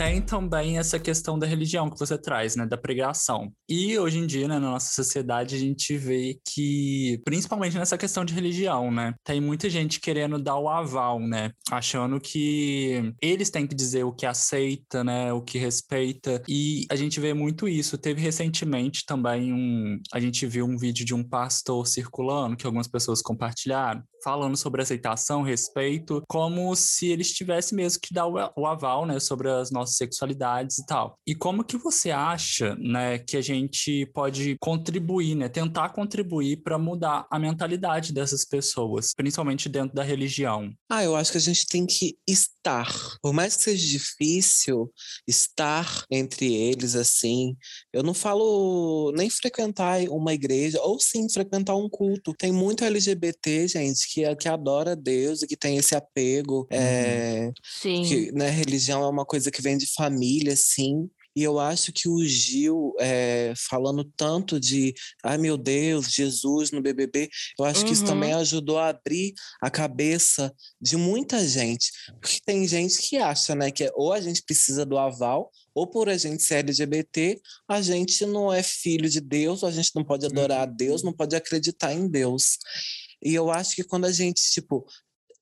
tem também essa questão da religião que você traz, né, da pregação. E hoje em dia, né, na nossa sociedade, a gente vê que, principalmente nessa questão de religião, né, tem muita gente querendo dar o aval, né, achando que eles têm que dizer o que aceita, né, o que respeita. E a gente vê muito isso. Teve recentemente também um, a gente viu um vídeo de um pastor circulando que algumas pessoas compartilharam, falando sobre aceitação, respeito, como se eles tivessem mesmo que dar o, aval, né, sobre as nossas sexualidades e tal. E como que você acha, né, que a gente pode contribuir, né, tentar contribuir para mudar a mentalidade dessas pessoas, principalmente dentro da religião? Ah, eu acho que a gente tem que estar. Por mais que seja difícil estar entre eles, assim. Eu não falo nem frequentar uma igreja, ou sim frequentar um culto. Tem muito LGBT, gente, que, que adora Deus e que tem esse apego. É, Sim. que, né, religião é uma coisa que vem de família, sim. E eu acho que o Gil, é, falando tanto de, ai meu Deus, Jesus no BBB, eu acho que isso Uhum. também ajudou a abrir a cabeça de muita gente. Porque tem gente que acha, né, que ou a gente precisa do aval, ou por a gente ser LGBT, a gente não é filho de Deus, a gente não pode adorar a Deus, não pode acreditar em Deus. E eu acho que quando a gente, tipo,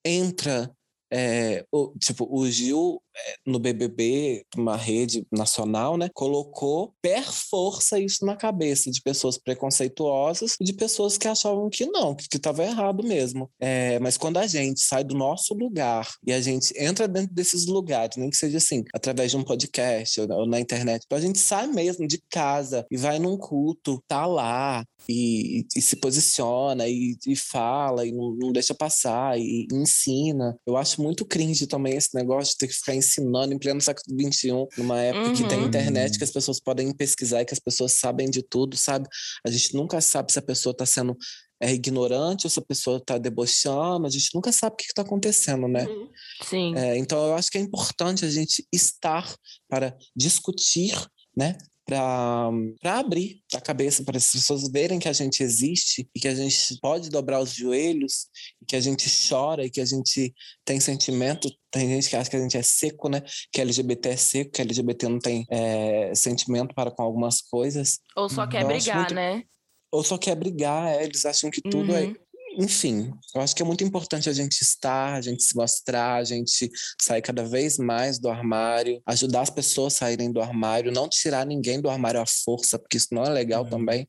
entra é, o, tipo, o Gil é, no BBB, uma rede nacional, né, colocou per força isso na cabeça de pessoas preconceituosas e de pessoas que achavam que não, que estava errado mesmo. É, mas quando a gente sai do nosso lugar e a gente entra dentro desses lugares, nem que seja assim, através de um podcast ou, na internet, então a gente sai mesmo de casa e vai num culto, tá lá, e, e, se posiciona e, e fala e não, não, deixa passar e, e, ensina. Eu acho muito cringe também esse negócio de ter que ficar ensinando em pleno século XXI, numa época uhum. que tem internet, que as pessoas podem pesquisar e que as pessoas sabem de tudo, sabe? A gente nunca sabe se a pessoa está sendo é ignorante ou se a pessoa está debochando, a gente nunca sabe o que está acontecendo, né? Uhum. Sim. É, então eu acho que é importante a gente estar para discutir, né? Para abrir a cabeça, para as pessoas verem que a gente existe e que a gente pode dobrar os joelhos, e que a gente chora e que a gente tem sentimento. Tem gente que acha que a gente é seco, né? Que LGBT é seco, que LGBT não tem é, sentimento para com algumas coisas. Ou só quer brigar, muito... né? Ou só quer brigar, é, eles acham que tudo é uhum. é enfim, eu acho que é muito importante a gente estar, a gente se mostrar, a gente sair cada vez mais do armário, ajudar as pessoas a saírem do armário, não tirar ninguém do armário à força, porque isso não é legal uhum. também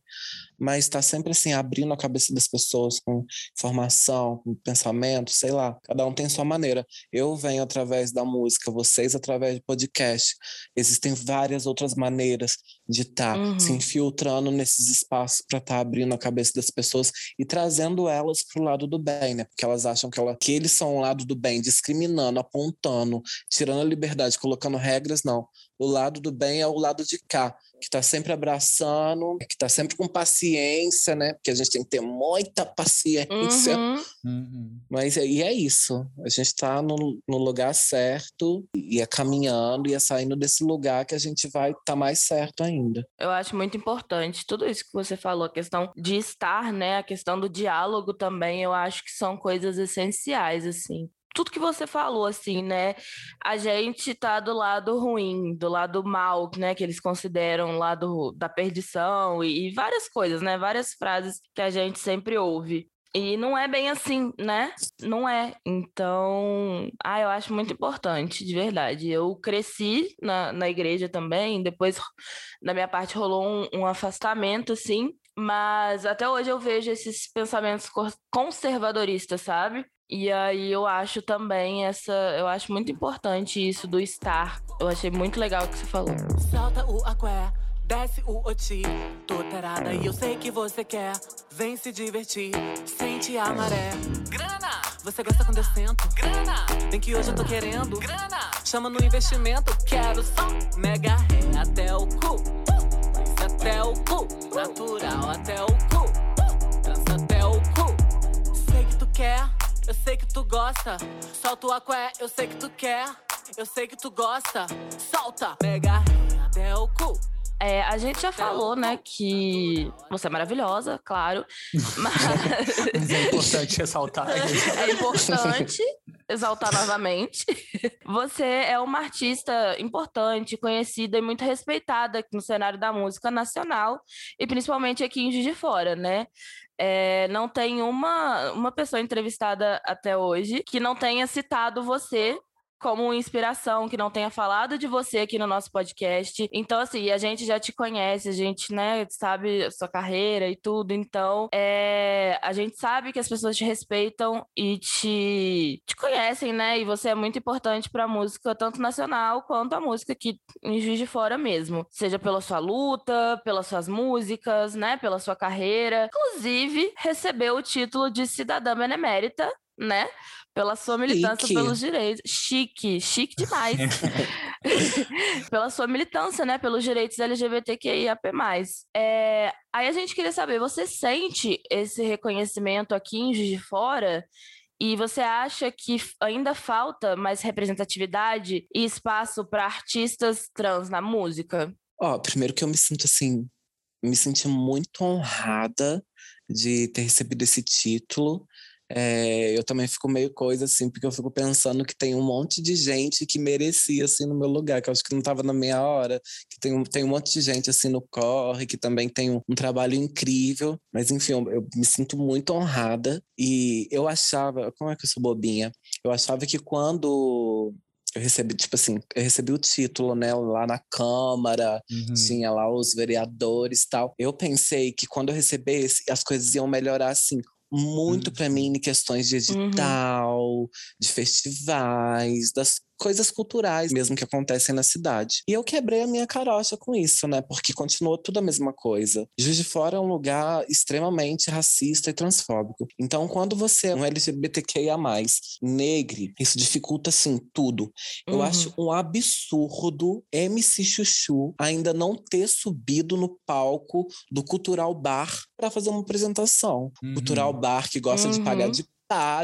mas está sempre assim, abrindo a cabeça das pessoas com informação, com pensamento, sei lá, cada um tem sua maneira. Eu venho através da música, vocês através de podcast. Existem várias outras maneiras de estar tá uhum. se infiltrando nesses espaços para estar tá abrindo a cabeça das pessoas e trazendo elas para o lado do bem, né? Porque elas acham que, ela, que eles são o lado do bem, discriminando, apontando, tirando a liberdade, colocando regras, não. O lado do bem é o lado de cá que está sempre abraçando, que está sempre com paciência, né? Porque a gente tem que ter muita paciência. Uhum. Uhum. Mas aí é isso. A gente está no, no, lugar certo e é caminhando e é saindo desse lugar que a gente vai estar tá mais certo ainda. Eu acho muito importante tudo isso que você falou, a questão de estar, né? A questão do diálogo também, eu acho que são coisas essenciais, assim tudo que você falou, assim, né? A gente tá do lado ruim, do lado mal, né? Que eles consideram lá do, da perdição e, e várias coisas, né? Várias frases que a gente sempre ouve. E não é bem assim, né? Não é. Então, ah, eu acho muito importante, de verdade. Eu cresci na, na igreja também, depois, da minha parte, rolou um, um afastamento, assim. Mas até hoje eu vejo esses pensamentos conservadoristas, sabe? E aí eu acho também essa. Eu acho muito importante isso do estar. Eu achei muito legal o que você falou. Solta o aqué, desce o oti. Tô tarada e eu sei que você quer. Vem se divertir, sente a maré. Grana! Você gosta quando eu sento? Grana! Vem que hoje eu tô querendo. Grana! Chama no investimento, quero só mega ré até o cu. Uh! Até o cu, natural até o cu. Dança até o cu. Sei que tu quer eu sei que tu gosta. Solta o aqué, eu sei que tu quer. Eu sei que tu gosta. Solta, pega até o cu. É, a gente já falou, né, que você é maravilhosa, claro. Mas, mas é importante ressaltar. é importante exaltar novamente. Você é uma artista importante, conhecida e muito respeitada no cenário da música nacional e principalmente aqui em Juiz de Fora, né? É, não tem uma, uma pessoa entrevistada até hoje que não tenha citado você como inspiração, que não tenha falado de você aqui no nosso podcast. Então, assim, a gente já te conhece, a gente, né, sabe a sua carreira e tudo. Então, é, a gente sabe que as pessoas te respeitam e te, te conhecem, né? E você é muito importante para a música, tanto nacional quanto a música aqui em Juiz de Fora mesmo. Seja pela sua luta, pelas suas músicas, né, pela sua carreira. Inclusive, recebeu o título de cidadã benemérita né? Pela sua militância chique. pelos direitos. Chique, chique demais. Pela sua militância, né? Pelos direitos LGBTQIAP+. É, aí a gente queria saber, você sente esse reconhecimento aqui em Juiz de Fora? E você acha que ainda falta mais representatividade e espaço para artistas trans na música? Ó, oh, primeiro que eu me sinto assim, me senti muito honrada de ter recebido esse título. É, eu também fico meio coisa assim, porque eu fico pensando que tem um monte de gente que merecia assim no meu lugar, que eu acho que não estava na minha hora, que tem um, tem um monte de gente assim no corre, que também tem um, um trabalho incrível, mas enfim, eu, eu, me sinto muito honrada e eu achava, como é que eu sou bobinha? Eu achava que quando eu recebi, tipo assim, eu recebi o título, né, lá na Câmara, uhum. tinha lá os vereadores e tal. Eu pensei que quando eu recebesse, as coisas iam melhorar, assim, muito para mim em questões de uhum. edital, uhum. de festivais, das coisas culturais mesmo que acontecem na cidade. E eu quebrei a minha carocha com isso, né? Porque continuou tudo a mesma coisa. Juiz de Fora é um lugar extremamente racista e transfóbico. Então, quando você é um LGBTQIA+, negro, isso dificulta, assim, tudo. Eu Uhum. acho um absurdo MC Chuchu ainda não ter subido no palco do Cultural Bar para fazer uma apresentação. Uhum. Cultural Bar que gosta de pagar Uhum. de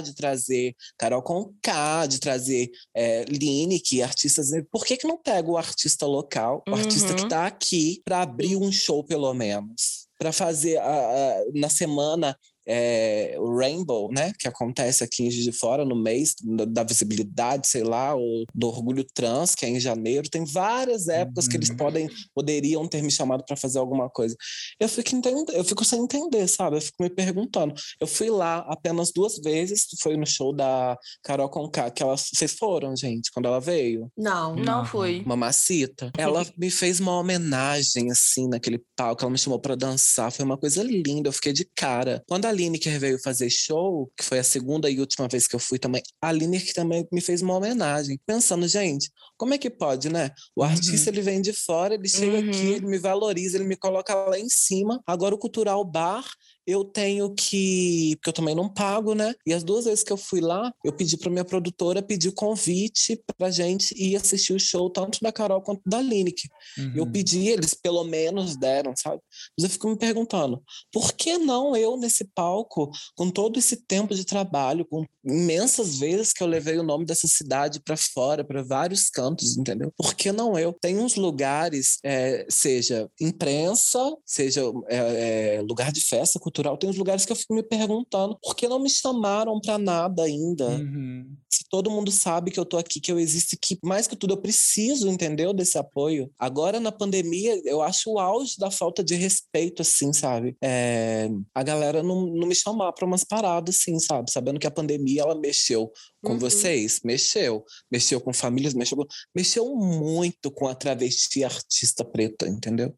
de trazer Carol Conká, de trazer é, Lineker, artistas. Por que, que não pega o artista local, o artista que Uhum. está aqui, para abrir um show, pelo menos? Para fazer a- a- na semana é, o Rainbow, né? Que acontece aqui em Juiz de Fora, no mês da, da visibilidade, sei lá, ou do orgulho trans, que é em janeiro. Tem várias épocas que eles Uhum. podem, poderiam ter me chamado para fazer alguma coisa. Eu fico, entend... eu fico sem entender, sabe? Eu fico me perguntando. Eu fui lá apenas duas vezes, foi no show da Carol Conká, que ela... vocês foram, gente, quando ela veio? Não. Não fui. Mamacita. Ela me fez uma homenagem, assim, naquele palco. Ela me chamou pra dançar. Foi uma coisa linda. Eu fiquei de cara. Quando a Lineker veio fazer show, que foi a segunda e última vez que eu fui também, a Lineker também me fez uma homenagem. Pensando, gente, como é que pode, né? O Uhum. artista, ele vem de fora, ele chega Uhum. aqui, ele me valoriza, ele me coloca lá em cima. Agora o Cultural Bar eu tenho que. Porque eu também não pago, né? E as duas vezes que eu fui lá, eu pedi para minha produtora pedir convite pra gente ir assistir o show, tanto da Carol quanto da Lineker. Eu Uhum. pedi, eles pelo menos deram, sabe? Mas eu fico me perguntando, por que não eu nesse palco, com todo esse tempo de trabalho, com imensas vezes que eu levei o nome dessa cidade para fora, para vários cantos, entendeu? Por que não eu? Tem uns lugares, é, seja imprensa, seja é, é, lugar de festa cultural, tem uns lugares que eu fico me perguntando, por que não me chamaram para nada ainda? Uhum. se todo mundo sabe que eu tô aqui, que eu existo, que mais que tudo eu preciso, entendeu? Desse apoio. Agora, na pandemia, eu acho o auge da falta de respeito, assim, sabe? É, a galera não, não me chamar pra umas paradas, assim, sabe? Sabendo que a pandemia, ela mexeu com Uhum. vocês, mexeu. Mexeu com famílias, mexeu, com- mexeu muito com a travesti artista preta, entendeu?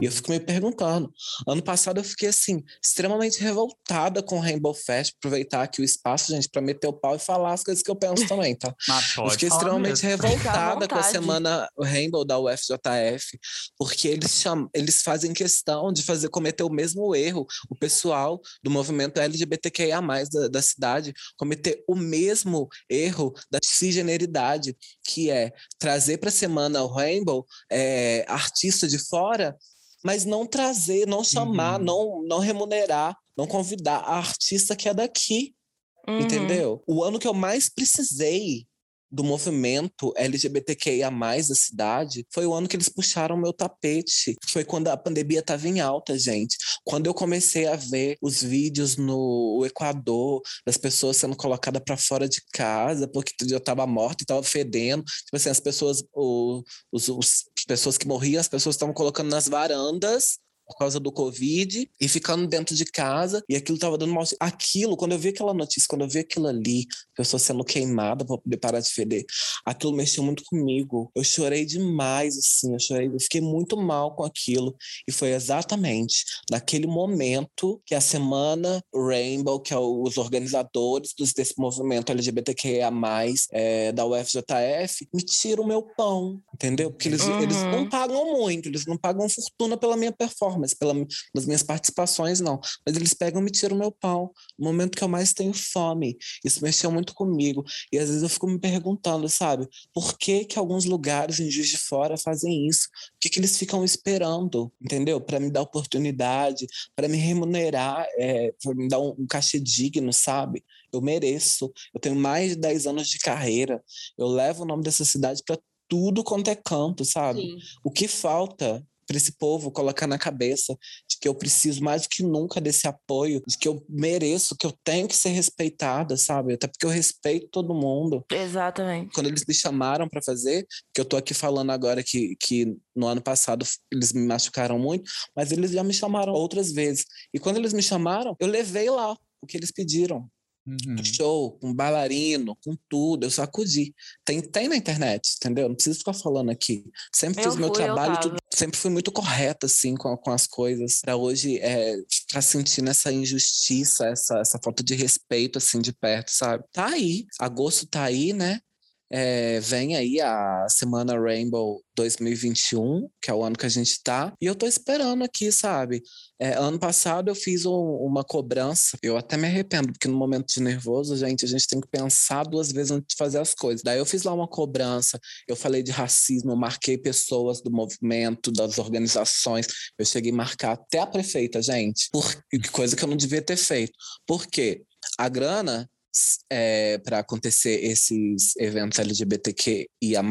E eu fico me perguntando. Ano passado eu fiquei assim, extremamente revoltada com o Rainbow Fest, aproveitar aqui o espaço, gente, para meter o pau e falar as coisas que eu penso também, tá? Mas Eu fiquei extremamente mesmo. revoltada com a semana Rainbow da UFJF, porque eles chamam, eles fazem questão de fazer cometer o mesmo erro. O pessoal do movimento LGBTQIA+, da, da cidade, cometer o mesmo erro da cisgeneridade, que é trazer para a semana o Rainbow é, artista de fora, mas não trazer, não chamar, Uhum. não, não remunerar, não convidar a artista que é daqui. Uhum. Entendeu? O ano que eu mais precisei do movimento LGBTQIA+, da cidade, foi o ano que eles puxaram meu tapete. Foi quando a pandemia estava em alta, gente. Quando eu comecei a ver os vídeos no Equador, das pessoas sendo colocadas para fora de casa, porque eu estava morta estava fedendo. Tipo assim, as pessoas, o- os, os- as pessoas que morriam, as pessoas estavam colocando nas varandas por causa do Covid e ficando dentro de casa e aquilo tava dando mal. Aquilo, quando eu vi aquela notícia, quando eu vi aquilo ali, pessoa sendo queimada para poder parar de feder, aquilo mexeu muito comigo. Eu chorei demais, assim, eu chorei, eu fiquei muito mal com aquilo. E foi exatamente naquele momento que a semana Rainbow, que é os organizadores desse movimento LGBTQIA, é, da UFJF, me tiram o meu pão, entendeu? Porque eles, eles Uhum. não pagam muito, eles não pagam fortuna pela minha performance, pela, pelas minhas participações, não. Mas eles pegam e me tiram o meu pão. No momento que eu mais tenho fome. Isso mexeu muito comigo. E às vezes eu fico me perguntando, sabe? Por que que alguns lugares em Juiz de Fora fazem isso? O que que eles ficam esperando, entendeu? Para me dar oportunidade, para me remunerar, é, para me dar um, um cachê digno, sabe? Eu mereço. Eu tenho mais de 10 anos de carreira. Eu levo o nome dessa cidade para tudo quanto é canto, sabe? Sim. O que falta para esse povo colocar na cabeça de que eu preciso mais do que nunca desse apoio, de que eu mereço, que eu tenho que ser respeitada, sabe? Até porque eu respeito todo mundo. Exatamente. Quando eles me chamaram para fazer, que eu tô aqui falando agora que, que no ano passado eles me machucaram muito, mas eles já me chamaram outras vezes. E quando eles me chamaram, eu levei lá o que eles pediram Uhum. show, com bailarino, com tudo, eu sacudi. Tem, tem na internet, entendeu? Não preciso ficar falando aqui. Sempre Eu fiz meu fui, eu trabalho, tudo, sempre fui muito correta, assim, com, com as coisas. Pra hoje, é, ficar sentindo essa injustiça, essa, essa falta de respeito, assim, de perto, sabe? Tá aí, agosto tá aí, né? É, vem aí a Semana Rainbow 2021, que é o ano que a gente tá, e eu tô esperando aqui, sabe? É, ano passado eu fiz um, uma cobrança, eu até me arrependo, porque no momento de nervoso, gente, a gente tem que pensar duas vezes antes de fazer as coisas. Daí eu fiz lá uma cobrança, eu falei de racismo, eu marquei pessoas do movimento, das organizações, eu cheguei a marcar até a prefeita, gente, por, coisa que eu não devia ter feito. Por quê? A grana é, para acontecer esses eventos LGBTQIA+,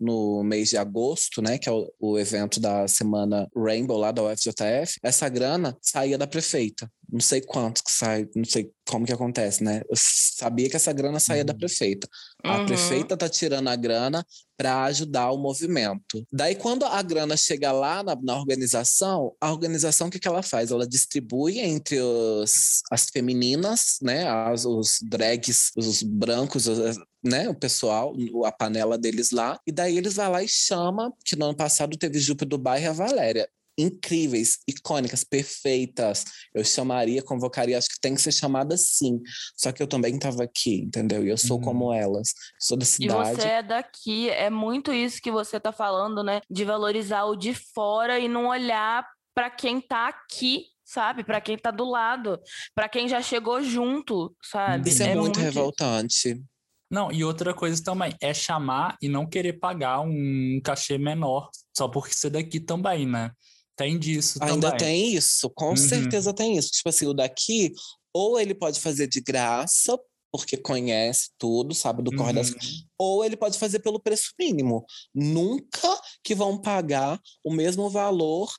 no mês de agosto, né, que é o, o, evento da semana Rainbow lá da UFJF, essa grana saía da prefeita. Não sei quanto que sai, não sei como que acontece, né? Eu sabia que essa grana saía uhum. da prefeita. A uhum. prefeita tá tirando a grana para ajudar o movimento. Daí, quando a grana chega lá na, na organização, a organização o que, que ela faz? Ela distribui entre os, as femininas, né? As, os drags, os brancos, os, né, o pessoal, a panela deles lá, e daí eles vão lá e chama, que no ano passado teve Jupe do Bairro e a Valéria incríveis, icônicas, perfeitas. Eu chamaria, convocaria, acho que tem que ser chamada sim. Só que eu também estava aqui, entendeu? E eu sou uhum. como elas, sou da cidade. E você é daqui, é muito isso que você está falando, né? De valorizar o de fora e não olhar para quem está aqui sabe? Para quem tá do lado, para quem já chegou junto, sabe? Isso é, é muito, muito revoltante. Não, e outra coisa também é chamar e não querer pagar um cachê menor só porque você é daqui também, né? Tem disso Ainda também. tem isso, com uhum. certeza tem isso. Tipo assim, o daqui, ou ele pode fazer de graça, porque conhece tudo, sabe do corre das... Uhum. Ou ele pode fazer pelo preço mínimo. Nunca que vão pagar o mesmo valor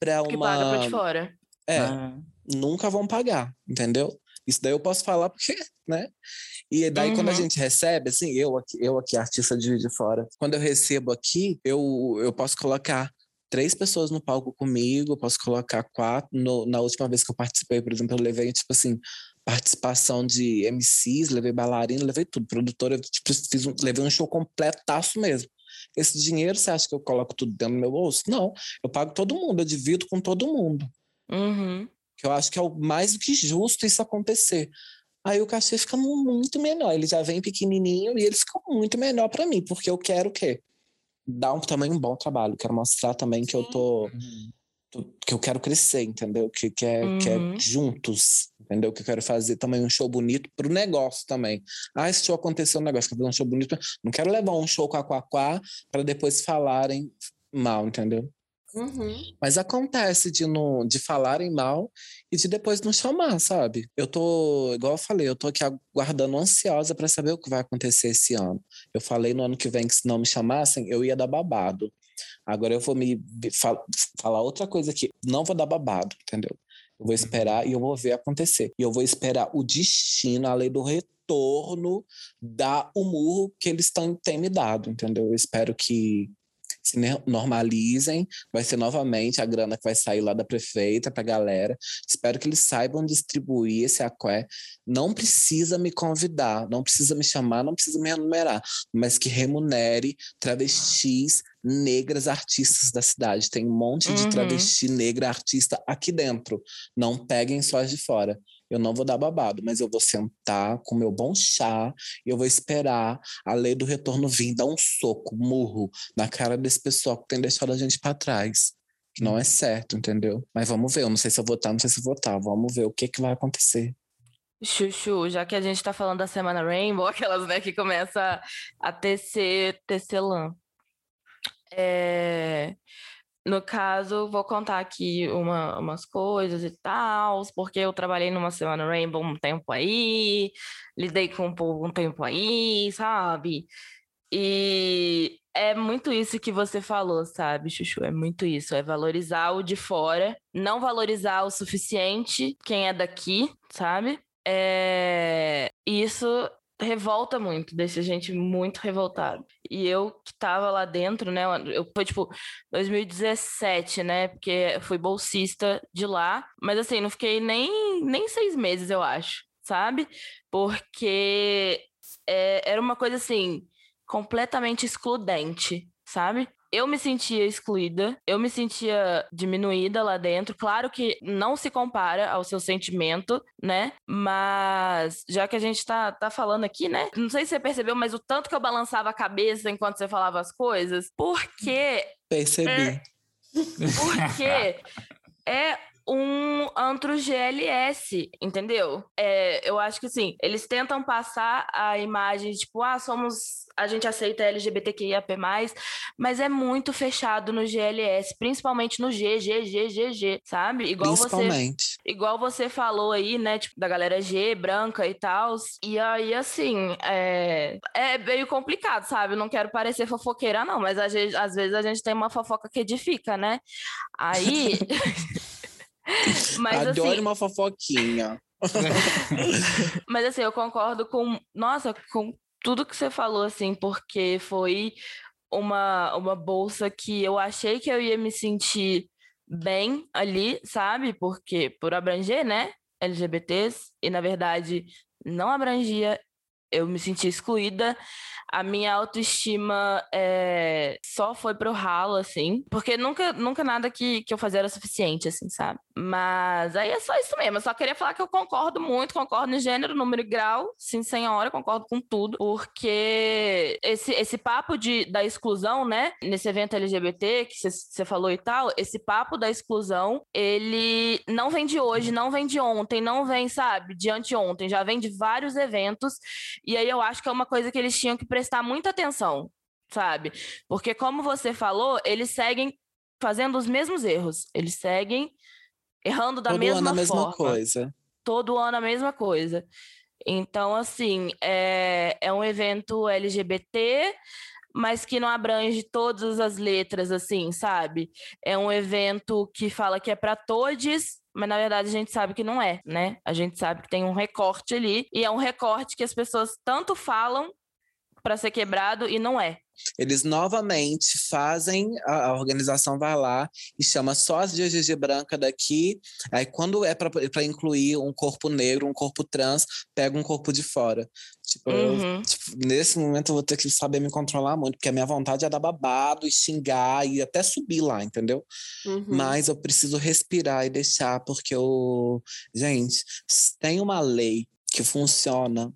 para uma... Que paga pra de fora. É, ah. nunca vão pagar, entendeu? Isso daí eu posso falar porque, né? E daí uhum. quando a uhum. gente recebe, assim, eu aqui, eu aqui, artista de de fora, quando eu recebo aqui, eu, eu posso colocar três pessoas no palco comigo, posso colocar quatro. No, na última vez que eu participei, por exemplo, eu levei, tipo assim, participação de MCs, levei bailarina, levei tudo. Produtora, tipo, fiz um, levei um show completaço mesmo. Esse dinheiro, você acha que eu coloco tudo dentro do meu bolso? Não, eu pago todo mundo, eu divido com todo mundo. Uhum. Que eu acho que é o mais do que justo isso acontecer. Aí o cachê fica muito menor, ele já vem pequenininho e ele fica muito menor para mim, porque eu quero o quê? Dar um, também um bom trabalho. Quero mostrar também que eu tô, uhum. tô, que eu quero crescer, entendeu? Que, que, é, uhum. que é uhum. juntos, entendeu? Que eu quero fazer também um show bonito pro negócio também. Ah, esse show aconteceu um negócio, quero fazer um show bonito. Não quero levar um show com a Quaquá para depois falarem mal, entendeu? Uhum. Mas acontece de, não, de falarem mal e de depois não chamar, sabe? Eu tô, igual eu falei, eu tô aqui aguardando ansiosa para saber o que vai acontecer esse ano. Eu falei no ano que vem que se não me chamassem, eu ia dar babado. Agora eu vou me fal, falar outra coisa aqui. Não vou dar babado, entendeu? Eu vou esperar e eu vou ver acontecer. E eu vou esperar o destino, a lei do retorno, dar o murro que eles têm me dado, entendeu? Eu espero que se normalizem, vai ser novamente a grana que vai sair lá da prefeita para a galera. Espero que eles saibam distribuir esse aqué. Não precisa me convidar, não precisa me chamar, não precisa me remunerar, mas que remunere travestis negras artistas da cidade. Tem um monte de uhum. travesti negra artista aqui dentro. Não peguem só as de fora eu não vou dar babado, mas eu vou sentar com meu bom chá e eu vou esperar a lei do retorno vir dar um soco, murro na cara desse pessoal que tem deixado a gente para trás. Que não é certo, entendeu? Mas vamos ver, eu não sei se eu votar, não sei se eu votar. Vamos ver o que, que vai acontecer. Chuchu, já que a gente tá falando da semana Rainbow, aquelas né, que começa a tecer, tecer lã. É... No caso, vou contar aqui uma, umas coisas e tal, porque eu trabalhei numa semana Rainbow um tempo aí, lidei com um povo um tempo aí, sabe? E é muito isso que você falou, sabe, Chuchu? É muito isso. É valorizar o de fora, não valorizar o suficiente quem é daqui, sabe? É... Isso revolta muito, deixa a gente muito revoltado. E eu que tava lá dentro, né? Eu foi tipo 2017, né? Porque fui bolsista de lá, mas assim, não fiquei nem, nem seis meses, eu acho, sabe? Porque é, era uma coisa assim, completamente excludente, sabe? Eu me sentia excluída, eu me sentia diminuída lá dentro. Claro que não se compara ao seu sentimento, né? Mas já que a gente tá, tá falando aqui, né? Não sei se você percebeu, mas o tanto que eu balançava a cabeça enquanto você falava as coisas, porque. Percebi. É, porque é um antro GLS, entendeu? É, eu acho que assim, eles tentam passar a imagem tipo, ah, somos. A gente aceita LGBTQIAP, mas é muito fechado no GLS, principalmente no G, G, G, G, G, sabe? Igual principalmente. você. Igual você falou aí, né? Tipo, da galera G, branca e tal. E aí, assim, é, é meio complicado, sabe? Eu não quero parecer fofoqueira, não, mas às vezes a gente tem uma fofoca que edifica, né? Aí. Mas, Adoro assim, uma fofoquinha. Mas assim, eu concordo com. Nossa, com tudo que você falou, assim, porque foi uma, uma bolsa que eu achei que eu ia me sentir bem ali, sabe? Porque por abranger, né? LGBTs, e na verdade não abrangia, eu me senti excluída a minha autoestima é, só foi pro ralo, assim. Porque nunca, nunca nada que, que eu fazia era suficiente, assim, sabe? Mas aí é só isso mesmo. Eu só queria falar que eu concordo muito, concordo no gênero, número e grau, sim, senhora, concordo com tudo. Porque esse, esse papo de, da exclusão, né? Nesse evento LGBT que você falou e tal, esse papo da exclusão, ele não vem de hoje, não vem de ontem, não vem, sabe, de anteontem, já vem de vários eventos. E aí eu acho que é uma coisa que eles tinham que prestar muita atenção, sabe? Porque, como você falou, eles seguem fazendo os mesmos erros. Eles seguem errando da Todo mesma ano a mesma forma. coisa. Todo ano a mesma coisa. Então, assim, é, é um evento LGBT, mas que não abrange todas as letras, assim, sabe? É um evento que fala que é para todos, mas na verdade a gente sabe que não é, né? A gente sabe que tem um recorte ali, e é um recorte que as pessoas tanto falam para ser quebrado e não é. Eles novamente fazem, a, a, organização vai lá e chama só as de GG branca daqui. Aí, quando é para incluir um corpo negro, um corpo trans, pega um corpo de fora. Tipo, uhum. eu, tipo, nesse momento eu vou ter que saber me controlar muito, porque a minha vontade é dar babado e xingar e até subir lá, entendeu? Uhum. Mas eu preciso respirar e deixar, porque eu. Gente, tem uma lei que funciona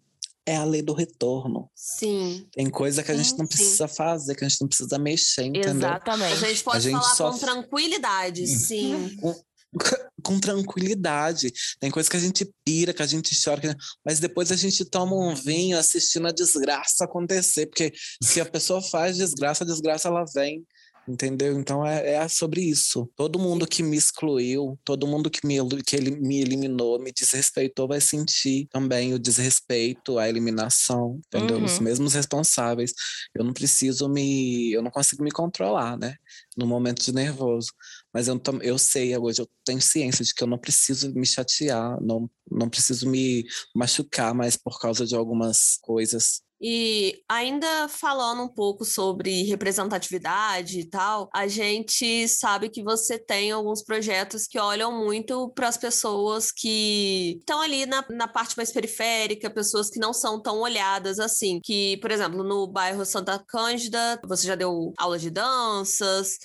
é a lei do retorno. Sim. Tem coisa que a gente não precisa sim. fazer, que a gente não precisa mexer, entendeu? Exatamente. A gente pode a gente falar só... com tranquilidade, sim. Com, com, tranquilidade. Tem coisa que a gente pira, que a gente chora, mas depois a gente toma um vinho assistindo a desgraça acontecer, porque se a pessoa faz desgraça, a desgraça ela vem entendeu? Então é, é, sobre isso. Todo mundo que me excluiu, todo mundo que me, que ele, me eliminou, me desrespeitou, vai sentir também o desrespeito, a eliminação, entendeu? Uhum. Os mesmos responsáveis. Eu não preciso me. Eu não consigo me controlar, né? No momento de nervoso. Mas eu, eu sei, hoje eu tenho ciência de que eu não preciso me chatear, não, não preciso me machucar mais por causa de algumas coisas e ainda falando um pouco sobre representatividade e tal, a gente sabe que você tem alguns projetos que olham muito para as pessoas que estão ali na, na parte mais periférica, pessoas que não são tão olhadas assim. Que, por exemplo, no bairro Santa Cândida, você já deu aula de danças.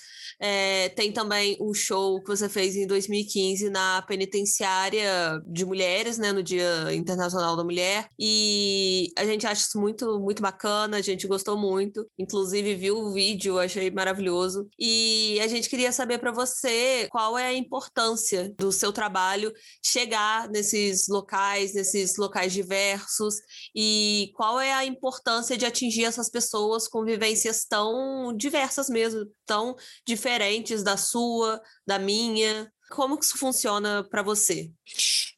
É, tem também o show que você fez em 2015 na penitenciária de mulheres, né, no Dia Internacional da Mulher. E a gente acha isso muito, muito bacana, a gente gostou muito. Inclusive, viu o vídeo, achei maravilhoso. E a gente queria saber para você qual é a importância do seu trabalho chegar nesses locais, nesses locais diversos, e qual é a importância de atingir essas pessoas com vivências tão diversas mesmo, tão diferentes diferentes da sua, da minha? Como que isso funciona para você?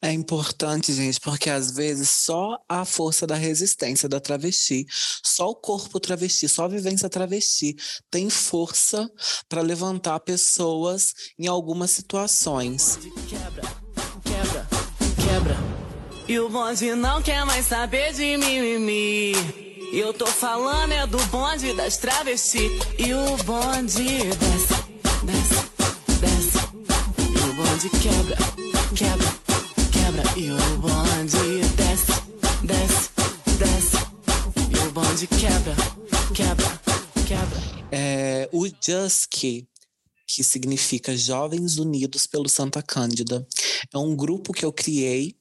É importante, gente, porque às vezes só a força da resistência da travesti, só o corpo travesti, só a vivência travesti tem força para levantar pessoas em algumas situações. Quebra, quebra, quebra. E o bonde não quer mais saber de mimimi. Eu tô falando é do bonde das travestis. E o bonde bonde quebra, quebra, quebra. E o bonde desce, desce, desce. E o bonde quebra, quebra, quebra. É, o JUSC, que significa Jovens Unidos pelo Santa Cândida. É um grupo que eu criei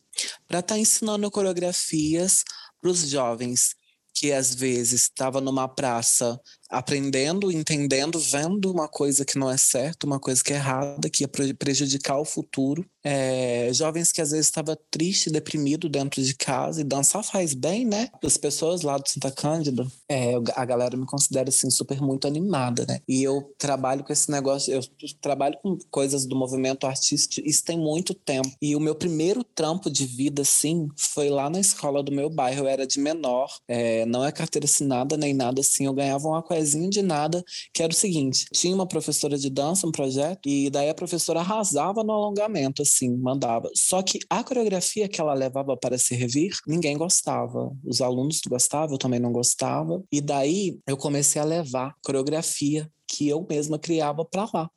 para estar tá ensinando coreografias para os jovens que às vezes estava numa praça aprendendo, entendendo, vendo uma coisa que não é certa, uma coisa que é errada, que ia prejudicar o futuro. É, jovens que às vezes estavam triste, deprimido dentro de casa e dançar faz bem, né? As pessoas lá do Santa Cândida, é, a galera me considera assim super muito animada, né? E eu trabalho com esse negócio, eu trabalho com coisas do movimento artístico, isso tem muito tempo. E o meu primeiro trampo de vida, assim, foi lá na escola do meu bairro. Eu era de menor, é, não é carteira assinada nem nada assim, eu ganhava uma coisa de nada, que era o seguinte: tinha uma professora de dança, um projeto, e daí a professora arrasava no alongamento, assim, mandava. Só que a coreografia que ela levava para servir, ninguém gostava. Os alunos gostavam, eu também não gostava. E daí eu comecei a levar coreografia que eu mesma criava para lá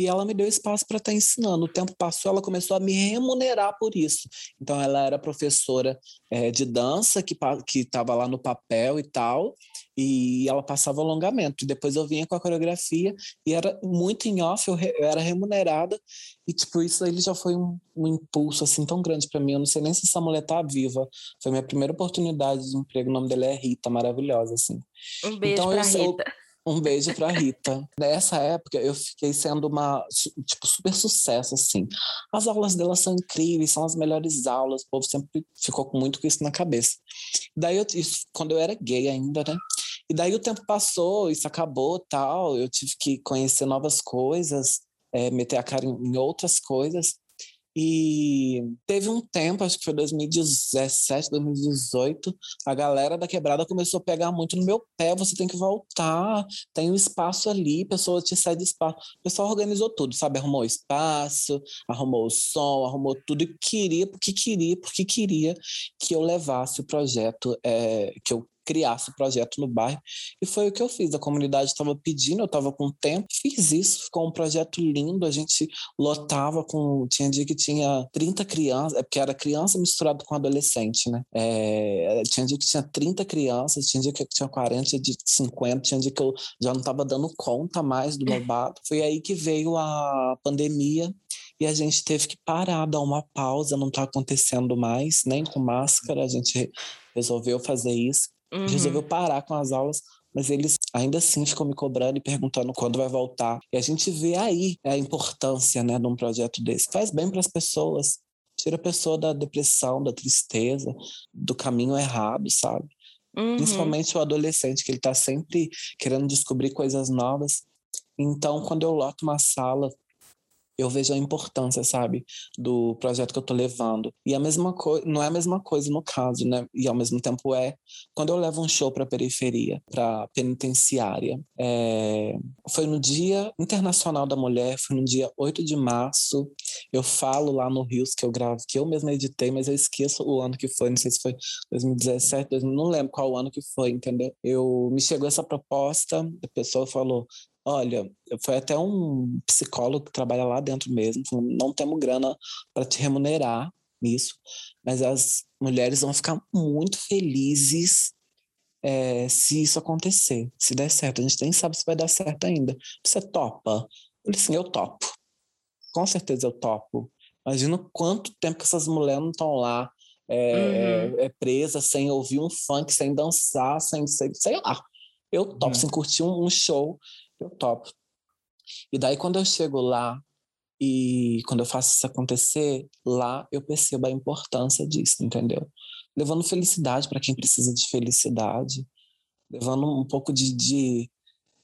e ela me deu espaço para estar tá ensinando. O tempo passou, ela começou a me remunerar por isso. Então, ela era professora é, de dança que estava lá no papel e tal, e ela passava alongamento. Depois eu vinha com a coreografia e era muito em off, eu, re, eu era remunerada. E, tipo, isso aí já foi um, um impulso assim tão grande para mim. Eu não sei nem se essa mulher tá viva. Foi minha primeira oportunidade de emprego. O nome dela é Rita, maravilhosa, assim. Um beijo então, pra eu, Rita. Um beijo pra Rita. Nessa época, eu fiquei sendo uma, tipo, super sucesso, assim. As aulas dela são incríveis, são as melhores aulas. O povo sempre ficou muito com isso na cabeça. Daí, eu, isso, quando eu era gay ainda, né? E daí o tempo passou, isso acabou, tal. Eu tive que conhecer novas coisas, é, meter a cara em outras coisas. E teve um tempo, acho que foi 2017, 2018, a galera da quebrada começou a pegar muito no meu pé. Você tem que voltar, tem um espaço ali, pessoa te cede espaço. O pessoal organizou tudo, sabe? Arrumou espaço, arrumou o som, arrumou tudo e queria, porque queria, porque queria que eu levasse o projeto, é, que eu criasse projeto no bairro. E foi o que eu fiz. A comunidade estava pedindo, eu estava com tempo, fiz isso, ficou um projeto lindo. A gente lotava com. Tinha dia que tinha 30 crianças, é porque era criança misturado com adolescente, né? É, tinha dia que tinha 30 crianças, tinha dia que tinha 40, tinha dia que 50, tinha dia que eu já não estava dando conta mais do babado. Foi aí que veio a pandemia e a gente teve que parar, dar uma pausa, não está acontecendo mais, nem com máscara, a gente resolveu fazer isso. Uhum. Resolveu parar com as aulas, mas eles ainda assim ficam me cobrando e perguntando quando vai voltar. E a gente vê aí a importância né, de um projeto desse. Faz bem para as pessoas, tira a pessoa da depressão, da tristeza, do caminho errado, sabe? Uhum. Principalmente o adolescente, que ele está sempre querendo descobrir coisas novas. Então, quando eu loto uma sala eu vejo a importância, sabe, do projeto que eu tô levando. E a mesma coisa, não é a mesma coisa no caso, né? E ao mesmo tempo é quando eu levo um show para periferia, para penitenciária. É... Foi no Dia Internacional da Mulher, foi no dia 8 de março. Eu falo lá no Rios que eu gravo, que eu mesma editei, mas eu esqueço o ano que foi, não sei se foi 2017, 2000, não lembro qual ano que foi, entendeu? Eu me chegou essa proposta, a pessoa falou: Olha, foi até um psicólogo que trabalha lá dentro mesmo, não temos grana para te remunerar nisso, mas as mulheres vão ficar muito felizes é, se isso acontecer, se der certo. A gente nem sabe se vai dar certo ainda. Você topa? Eu disse assim, eu topo. Com certeza eu topo. Imagina quanto tempo que essas mulheres não estão lá é, uhum. é, presas, sem ouvir um funk, sem dançar, sem, sei, sei lá. Eu topo, uhum. sem curtir um, um show eu topo. E daí, quando eu chego lá e quando eu faço isso acontecer, lá eu percebo a importância disso, entendeu? Levando felicidade para quem precisa de felicidade, levando um pouco de, de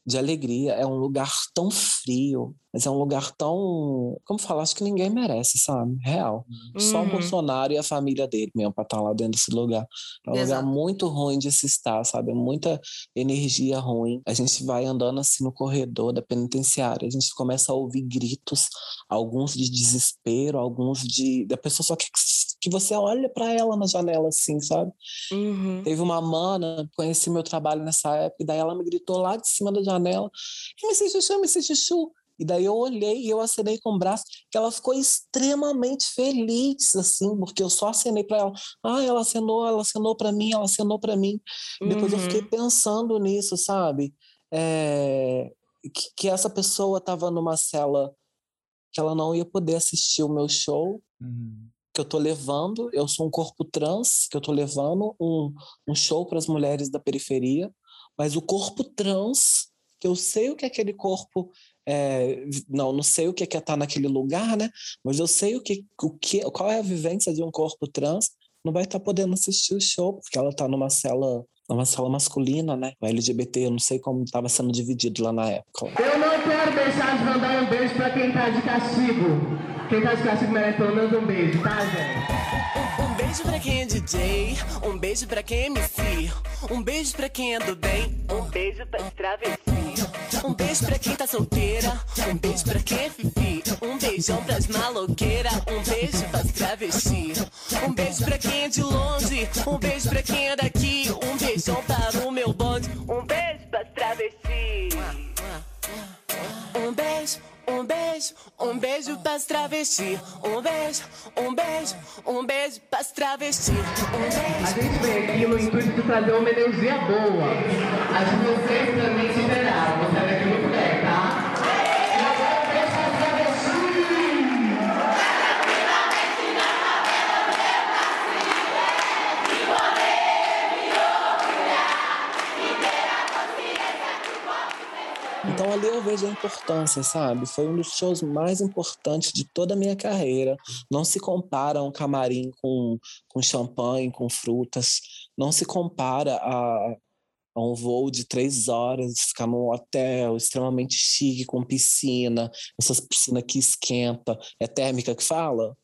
de alegria. É um lugar tão frio, mas é um lugar tão. Como falar? Acho que ninguém merece, sabe? Real. Uhum. Só o Bolsonaro e a família dele mesmo para estar tá lá dentro desse lugar. É um Exato. lugar muito ruim de se estar, sabe? É muita energia ruim. A gente vai andando assim no corredor da penitenciária, a gente começa a ouvir gritos, alguns de desespero, alguns de. da pessoa só que que você olha para ela na janela assim, sabe? Uhum. Teve uma mana, conheci meu trabalho nessa época, e daí ela me gritou lá de cima da janela: MC Chuchu, MC Chuchu. E daí eu olhei e eu acenei com o braço, que ela ficou extremamente feliz, assim, porque eu só acenei para ela. Ah, ela acenou, ela acenou para mim, ela acenou para mim. Uhum. Depois eu fiquei uhum. pensando nisso, sabe? É... que, que essa pessoa estava numa cela que ela não ia poder assistir o meu show, Uhum. Que eu tô levando, eu sou um corpo trans, que eu tô levando um, um show para as mulheres da periferia, mas o corpo trans, que eu sei o que é aquele corpo, é, não, não sei o que é estar tá naquele lugar, né? Mas eu sei o que, o que, qual é a vivência de um corpo trans, não vai estar tá podendo assistir o show, porque ela tá numa cela numa sala masculina, né? O LGBT, eu não sei como estava sendo dividido lá na época. Eu não quero deixar de mandar um beijo pra quem tá de castigo. Quem tá de castigo merece pelo menos um beijo, tá, gente? Um beijo pra quem é DJ, um beijo pra quem é MC, um beijo pra quem é do bem, um beijo pra travesti. Um beijo pra quem tá solteira, um beijo pra quem é fifi, um beijão pras maloqueiras, um beijo pras travesti. Um beijo pra quem é de longe, um beijo pra quem é daqui, um beijão para o meu bonde, um beijo pras travesti. Um beijo, um beijo, um beijo pras travesti. Um beijo, um beijo, um beijo pras travesti. Um beijo. A gente veio aqui no intuito de trazer uma energia boa. Acho que vocês também se esperaram. Então ali eu vejo a importância, sabe? Foi um dos shows mais importantes de toda a minha carreira. Não se compara um camarim com, com champanhe, com frutas. Não se compara a, a um voo de três horas, ficar num hotel extremamente chique, com piscina, essas piscinas que esquenta. É térmica que fala?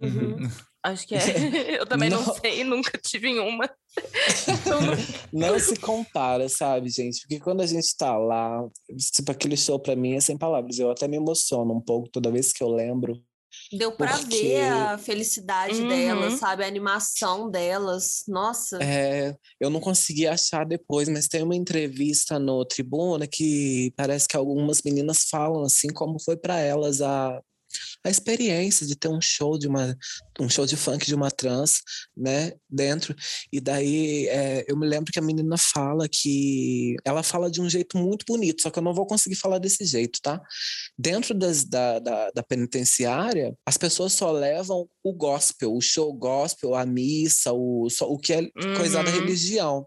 Uhum. Acho que é. Eu também não, Não. sei, nunca tive em uma. Não se compara, sabe, gente? Porque quando a gente tá lá, tipo, aquele show pra mim é sem palavras. Eu até me emociono um pouco toda vez que eu lembro. Deu pra Porque- ver a felicidade Uhum. delas, sabe? A animação delas. Nossa. É, eu não consegui achar depois, mas tem uma entrevista no Tribuna que parece que algumas meninas falam assim como foi pra elas a, a experiência de ter um show de uma um show de funk de uma trans, né, dentro. E daí é, eu me lembro que a menina fala que ela fala de um jeito muito bonito, só que eu não vou conseguir falar desse jeito, tá? Dentro das, da, da, da penitenciária, as pessoas só levam o gospel, o show gospel, a missa, o, só, o que é coisa da Uhum. religião.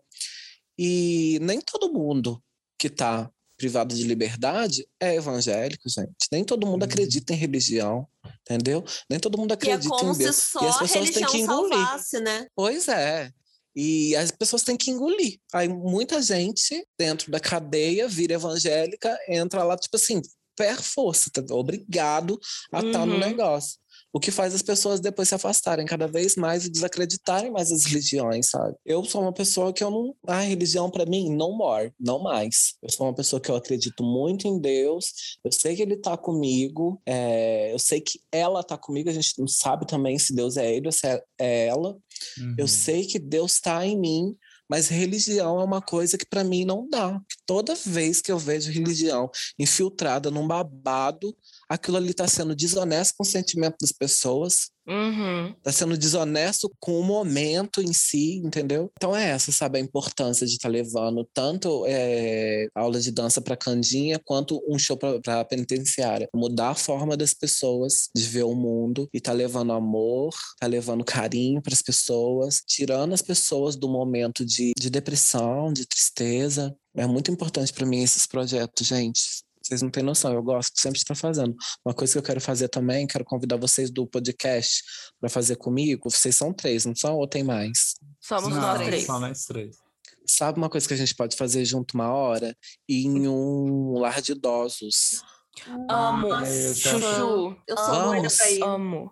E nem todo mundo que está privado de liberdade é evangélico, gente. Nem todo mundo Uhum. acredita em religião, entendeu? Nem todo mundo é acredita como em Deus. e as a pessoas têm que engolir. salvasse, né? Pois é. E as pessoas têm que engolir. Aí muita gente dentro da cadeia vira evangélica, entra lá, tipo assim, per força, tá? obrigado a estar no Uhum. negócio. O que faz as pessoas depois se afastarem cada vez mais e desacreditarem mais das religiões, sabe? Eu sou uma pessoa que eu não. A religião, para mim, não more, não mais. Eu sou uma pessoa que eu acredito muito em Deus, eu sei que Ele tá comigo, é, eu sei que ela tá comigo, a gente não sabe também se Deus é Ele ou se é é ela. Uhum. Eu sei que Deus está em mim, mas religião é uma coisa que para mim não dá. Toda vez que eu vejo religião infiltrada num babado, aquilo ali está sendo desonesto com o sentimento das pessoas, Uhum. está sendo desonesto com o momento em si, entendeu? Então é essa, sabe, a importância de estar levando tanto é, aula de dança para Candinha quanto um show para a penitenciária. Mudar a forma das pessoas de ver o mundo e tá levando amor, tá levando carinho para as pessoas, tirando as pessoas do momento de, de depressão, de tristeza. É muito importante para mim esses projetos, gente. Vocês não têm noção, eu gosto sempre de estar fazendo. Uma coisa que eu quero fazer também, quero convidar vocês do podcast para fazer comigo. Vocês são três, não são? Ou tem mais? Somos Não, nós três. Só nós três. Sabe uma coisa que a gente pode fazer junto uma hora? Ir em um lar de idosos. Amo. eu já- Chuchu. Eu sou doida Vamos. pra ir. Amo.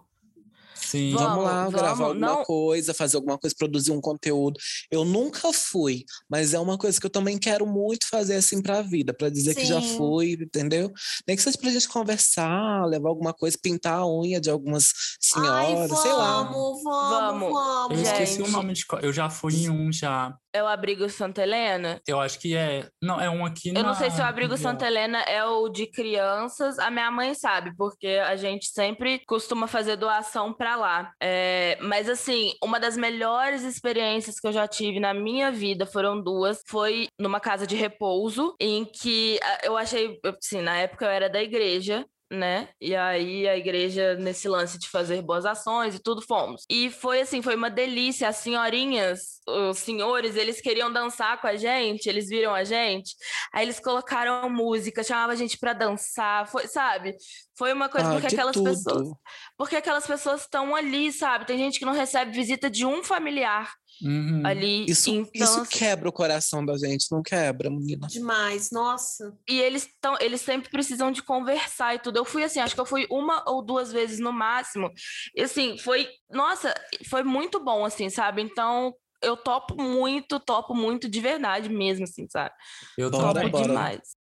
Sim. Vamos, Vamos lá gravar vamos. alguma Não. coisa, fazer alguma coisa, produzir um conteúdo. Eu nunca fui, mas é uma coisa que eu também quero muito fazer assim pra vida, pra dizer que já Sim. fui, entendeu? Nem que seja pra gente conversar, levar alguma coisa, pintar a unha de algumas Ai, senhoras, sei lá. vamos, vamos, Vamos. vamos. Eu esqueci o Gente. nome de. Eu já fui em um já. É o Abrigo Santa Helena? Eu acho que é. Não, é um aqui Eu não sei se o na- Abrigo na- Santa Helena é o de crianças. A minha mãe sabe, porque a gente sempre costuma fazer doação pra lá. É, mas, assim, uma das melhores experiências que eu já tive na minha vida foram duas. Foi numa casa de repouso, em que ah, eu achei, assim, na época eu era da igreja. Né? E aí a igreja, nesse lance de fazer boas ações e tudo, fomos. E foi assim, foi uma delícia. As senhorinhas, os senhores, eles queriam dançar com a gente, eles viram a gente. Aí eles colocaram música, chamavam a gente pra dançar, foi, sabe? Foi uma coisa Ah, porque aquelas tudo. pessoas, porque aquelas pessoas estão ali, sabe? Tem gente que não recebe visita de um familiar Uhum. ali. Isso, então, isso assim, quebra o coração da gente, não quebra, menina? Demais, nossa. E eles estão, eles sempre precisam de conversar e tudo. Eu fui assim, acho que eu fui uma ou duas vezes no máximo. E assim, foi, nossa, foi muito bom assim, sabe? Então, eu topo muito, topo muito de verdade mesmo assim, sabe? Eu Bora, topo bora. demais.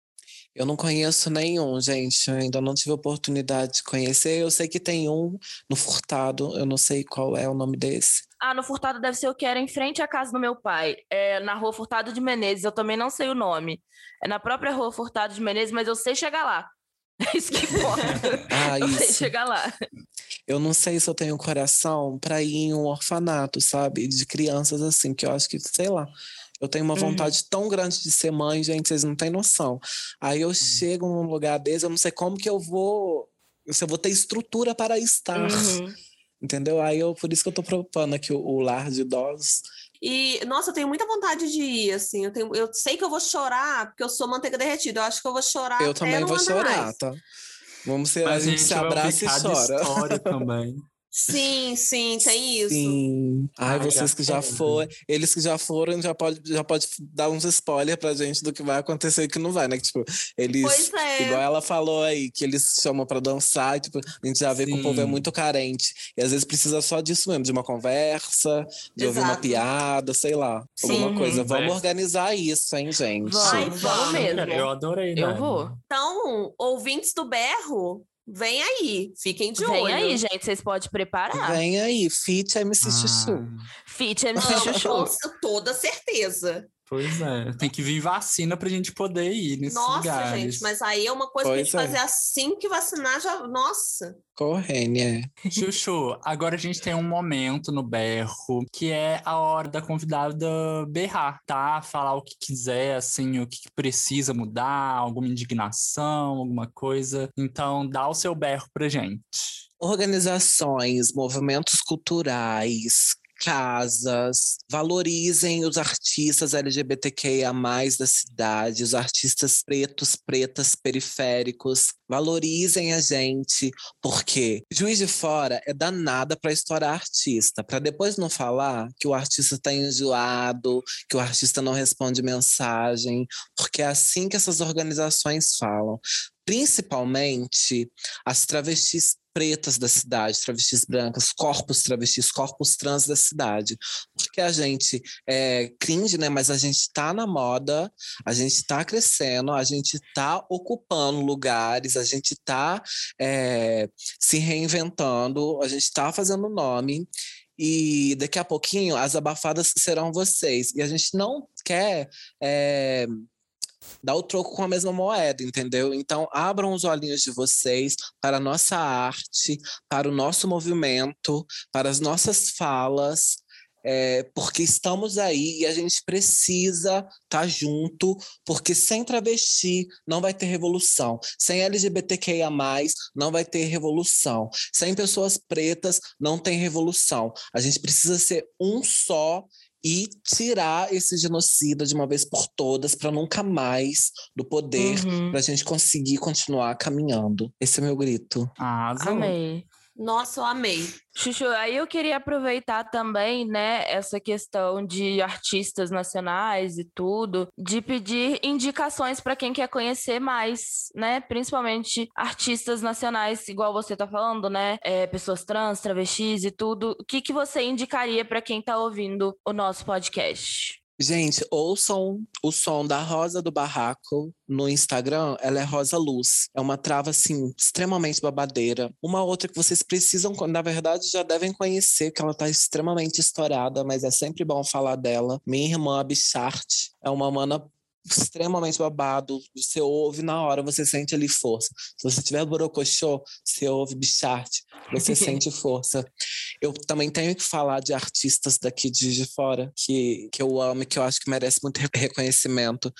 Eu não conheço nenhum, gente. Eu ainda não tive oportunidade de conhecer. Eu sei que tem um no Furtado, eu não sei qual é o nome desse. Ah, no Furtado deve ser o que era em frente à casa do meu pai. É na rua Furtado de Menezes, eu também não sei o nome. É na própria rua Furtado de Menezes, mas eu sei chegar lá. É isso que importa. Ah, eu sei isso. chegar lá. Eu não sei se eu tenho coração pra ir em um orfanato, sabe? De crianças assim, que eu acho que, sei lá. Eu tenho uma Uhum. vontade tão grande de ser mãe, gente, vocês não têm noção. Aí eu chego num lugar desse, eu não sei como que eu vou. Se eu vou ter estrutura para estar. Uhum. Entendeu? Aí eu, por isso que eu tô propondo aqui o, o lar de idosos. E, nossa, eu tenho muita vontade de ir, assim. Eu, tenho, eu sei que eu vou chorar, porque eu sou manteiga derretida. Eu acho que eu vou chorar. eu até também não vou chorar, mais. tá? Vamos ser, a Mas gente se abraça e chora. história também. Sim, sim, tem isso. Sim. Ai, Ah, vocês já que já foram, eles que já foram, já pode, já pode dar uns spoilers pra gente do que vai acontecer e que não vai, né? Que, tipo, eles, Pois é. igual ela falou aí, que eles chamam pra dançar, e, tipo, a gente já vê que o povo é Sim. muito carente. E às vezes precisa só disso mesmo, de uma conversa, de ouvir uma Exato. piada, sei lá, alguma Sim. coisa. Vamos organizar isso, hein, gente? Vamos. Ai, vamos vamos. mesmo. Eu adorei, Eu né? vou. Então, ouvintes do berro, vem aí. Fiquem de Vem olho. aí, gente, vocês podem preparar. Vem aí, Fit MC Chuchu. Ah, Fit MC Vamos, Chuchu. com toda certeza. Pois é. Tem que vir vacina pra gente poder ir nesses Nossa, lugares. gente, mas aí é uma coisa Pois gente é. fazer assim que vacinar já. Nossa. Correne, é. Chuchu, agora a gente tem um momento no berro que é a hora da convidada berrar, tá? Falar o que quiser, assim, o que precisa mudar, alguma indignação, alguma coisa. Então, dá o seu berro pra gente. organizações, movimentos culturais, casas, valorizem os artistas LGBTQIA+, da cidade, os artistas pretos, pretas, periféricos, valorizem a gente, porque Juiz de Fora é danada para estourar artista, para depois não falar que o artista está enjoado, que o artista não responde mensagem, porque é assim que essas organizações falam. Principalmente as travestis pretas da cidade, travestis brancas, corpos travestis, corpos trans da cidade. Porque a gente é cringe, né? Mas a gente tá na moda, a gente tá crescendo, a gente tá ocupando lugares, a gente tá é, se reinventando, a gente tá fazendo nome. E daqui a pouquinho as abafadas serão vocês. E a gente não quer é, dar o troco com a mesma moeda, entendeu? Então, abram os olhinhos de vocês para a nossa arte, para o nosso movimento, para as nossas falas, é, porque estamos aí e a gente precisa estar junto, porque sem travesti não vai ter revolução, sem LGBTQIA+, não vai ter revolução, sem pessoas pretas não tem revolução. A gente precisa ser um só e tirar esse genocida de uma vez por todas para nunca mais do poder, Uhum. para a gente conseguir continuar caminhando. Esse é meu grito. Arrasou. Amei. Nossa, eu amei. Chuchu, aí eu queria aproveitar também, né, essa questão de artistas nacionais e tudo, de pedir indicações para quem quer conhecer mais, né, principalmente artistas nacionais, igual você tá falando, né, é, pessoas trans, travestis e tudo. O que que você indicaria para quem tá ouvindo o nosso podcast? Gente, ouçam o som da Rosa do Barraco no Instagram. Ela é Rosa Luz. É uma trava, assim, extremamente babadeira. Uma outra que vocês precisam, na verdade, já devem conhecer, que ela tá extremamente estourada, mas é sempre bom falar dela. Minha irmã, a Bichart, é uma mana extremamente babado. Você ouve na hora, você sente ali força. Se você tiver borocochô, você ouve bichart, você sente força. Eu também tenho que falar de artistas daqui de fora que, que eu amo e que eu acho que merece muito reconhecimento,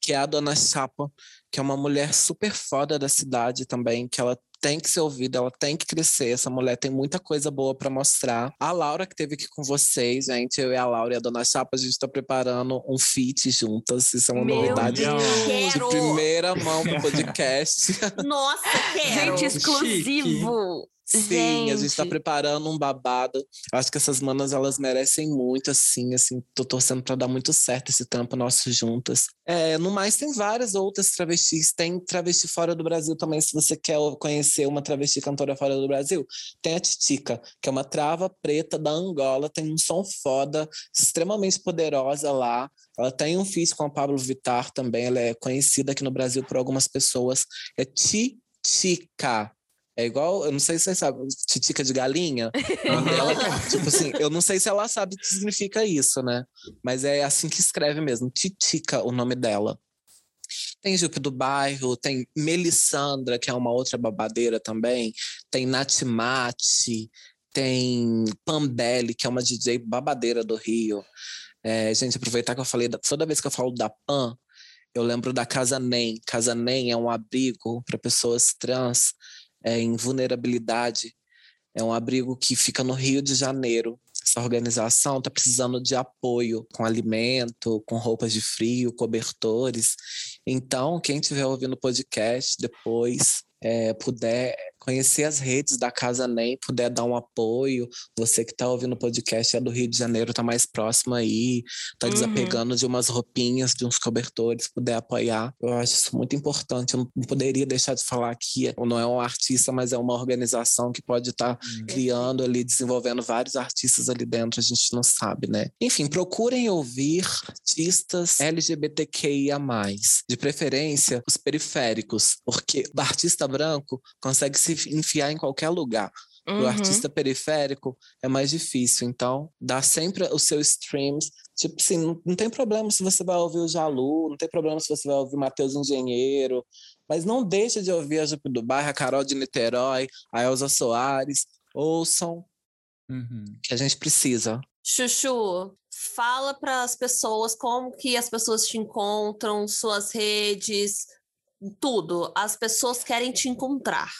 que é a Dona Chapa, que é uma mulher super foda da cidade também, que ela tem que ser ouvida, ela tem que crescer. Essa mulher tem muita coisa boa para mostrar. A Laura, que teve aqui com vocês, gente, eu e a Laura e a Dona Chapa, a gente está preparando um feat juntas. Isso é uma Meu novidade Deus. de Quero. primeira mão do podcast. Nossa, quero. Gente, exclusivo. Sim, a gente tá Gente. preparando um babado. Acho que essas manas, elas merecem muito, assim, assim. Tô torcendo pra dar muito certo esse trampo nosso juntas. É, no mais, tem várias outras travestis. Tem travesti fora do Brasil também, se você quer conhecer uma travesti cantora fora do Brasil. Tem a Titica, que é uma trava preta da Angola, tem um som foda, extremamente poderosa lá. Ela tem um feat com a Pablo Vittar também, ela é conhecida aqui no Brasil por algumas pessoas. É Titica. É igual, eu não sei se vocês sabem, titica de galinha. Ela, tipo assim, eu não sei se ela sabe o que significa isso, né? Mas é assim que escreve mesmo, Titica, o nome dela. Tem Jupe do Bairro, tem Melissandra, que é uma outra babadeira também, tem Natimate, tem Pambelli, que é uma DJ babadeira do Rio. É, gente, aproveitar que eu falei, da- toda vez que eu falo da Pan, eu lembro da Casa Nem. Casa Nem é um abrigo para pessoas trans é, em vulnerabilidade. É um abrigo que fica no Rio de Janeiro. Essa organização está precisando de apoio com alimento, com roupas de frio, cobertores. Então, quem estiver ouvindo o podcast depois, é, puder conhecer as redes da Casa NEM, puder dar um apoio, você que está ouvindo o podcast é do Rio de Janeiro, está mais próximo aí, está Uhum. desapegando de umas roupinhas, de uns cobertores, puder apoiar. Eu acho isso muito importante. Eu não poderia deixar de falar que não é um artista, mas é uma organização que pode estar criando ali, desenvolvendo vários artistas ali dentro, a gente não sabe, né? Enfim, procurem ouvir artistas LGBTQIA+, de preferência os periféricos, porque o artista branco consegue se enfiar em qualquer lugar. O Uhum. artista periférico é mais difícil, então dá sempre os seus streams. Tipo assim, não, não tem problema se você vai ouvir o Jalu, não tem problema se você vai ouvir Matheus Engenheiro, mas não deixa de ouvir a Jupe do Bairro, a Carol de Niterói, a Elza Soares. Ouçam, Uhum. que a gente precisa. Chuchu, fala para as pessoas como que as pessoas te encontram, suas redes, tudo. As pessoas querem te encontrar.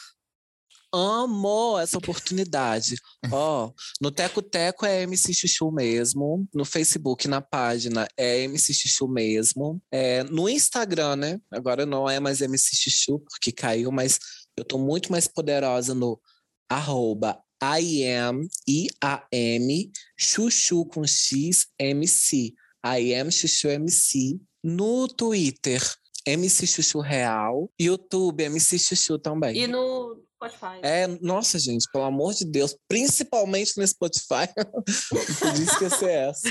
Amo essa oportunidade. Ó, no Teco Teco é MC Chuchu mesmo. No Facebook, na página, é MC Chuchu mesmo. É, no Instagram, né? Agora não é mais MC Chuchu, porque caiu, mas eu tô muito mais poderosa no arroba I am, I-A-M, Chuchu com X, MC. I am Chuchu MC. No Twitter, MC Chuchu Real. YouTube, MC Chuchu também. E no Spotify. É, nossa, gente, pelo amor de Deus, principalmente no Spotify, não podia esquecer essa.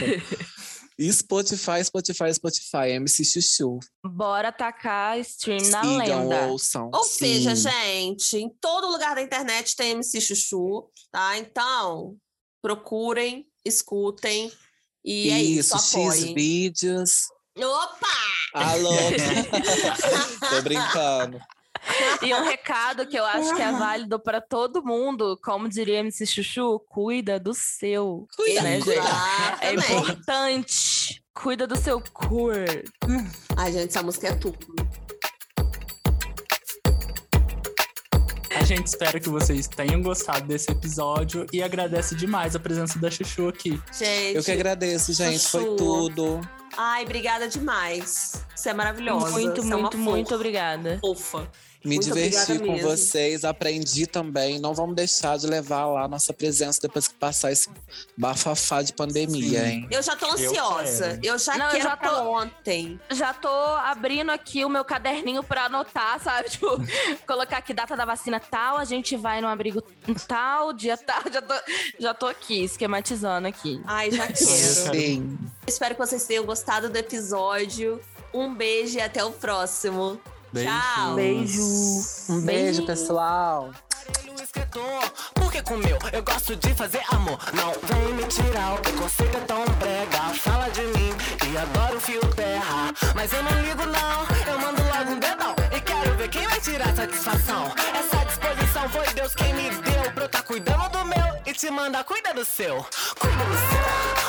Spotify, Spotify, Spotify, MC Chuchu. Bora tacar stream na Sigam, lenda. ouçam. Ou seja, Sim. gente, em todo lugar da internet tem MC Chuchu, tá? Então, procurem, escutem e é isso, X apoiem. vídeos. Opa! Alô! Tô brincando. E um recado que eu acho que é válido para todo mundo, como diria MC Chuchu, cuida do seu. Cuida, né, cuida. gente? É Exatamente. importante. Cuida do seu corpo. Ai, gente, essa música é tudo. A gente espera que vocês tenham gostado desse episódio e agradece demais a presença da Chuchu aqui. Gente, Eu que agradeço, gente. Foi Chuchu. tudo. Ai, obrigada demais. Você é maravilhosa. Muito, você é muito, muito fofa. obrigada. Fofa. Me Muito diverti obrigada com mesmo. vocês, aprendi também. Não vamos deixar de levar lá a nossa presença depois que passar esse bafafá de pandemia, Sim. hein? Eu já tô ansiosa. Eu, já Não, eu quero já pra tô- ontem. Já tô abrindo aqui o meu caderninho pra anotar, sabe? Tipo, colocar aqui data da vacina tal, a gente vai no abrigo tal, dia tal. Já tô, já tô aqui, esquematizando aqui. Ai, já quero. quero. Sim. espero que vocês tenham gostado do episódio. Um beijo e até o próximo. Beijo. Tchau. Beijo. Um beijo, Beijinho. pessoal. Porque com meu eu gosto de fazer amor. Não vem me tirar, o preconceito é tão brega. Fala de mim e adoro fio terra. Mas eu não ligo, não, eu mando logo um dedão. E quero ver quem vai tirar satisfação. Essa disposição foi Deus quem me deu pra eu tá cuidando do meu e te manda cuida do seu. Cuida do seu.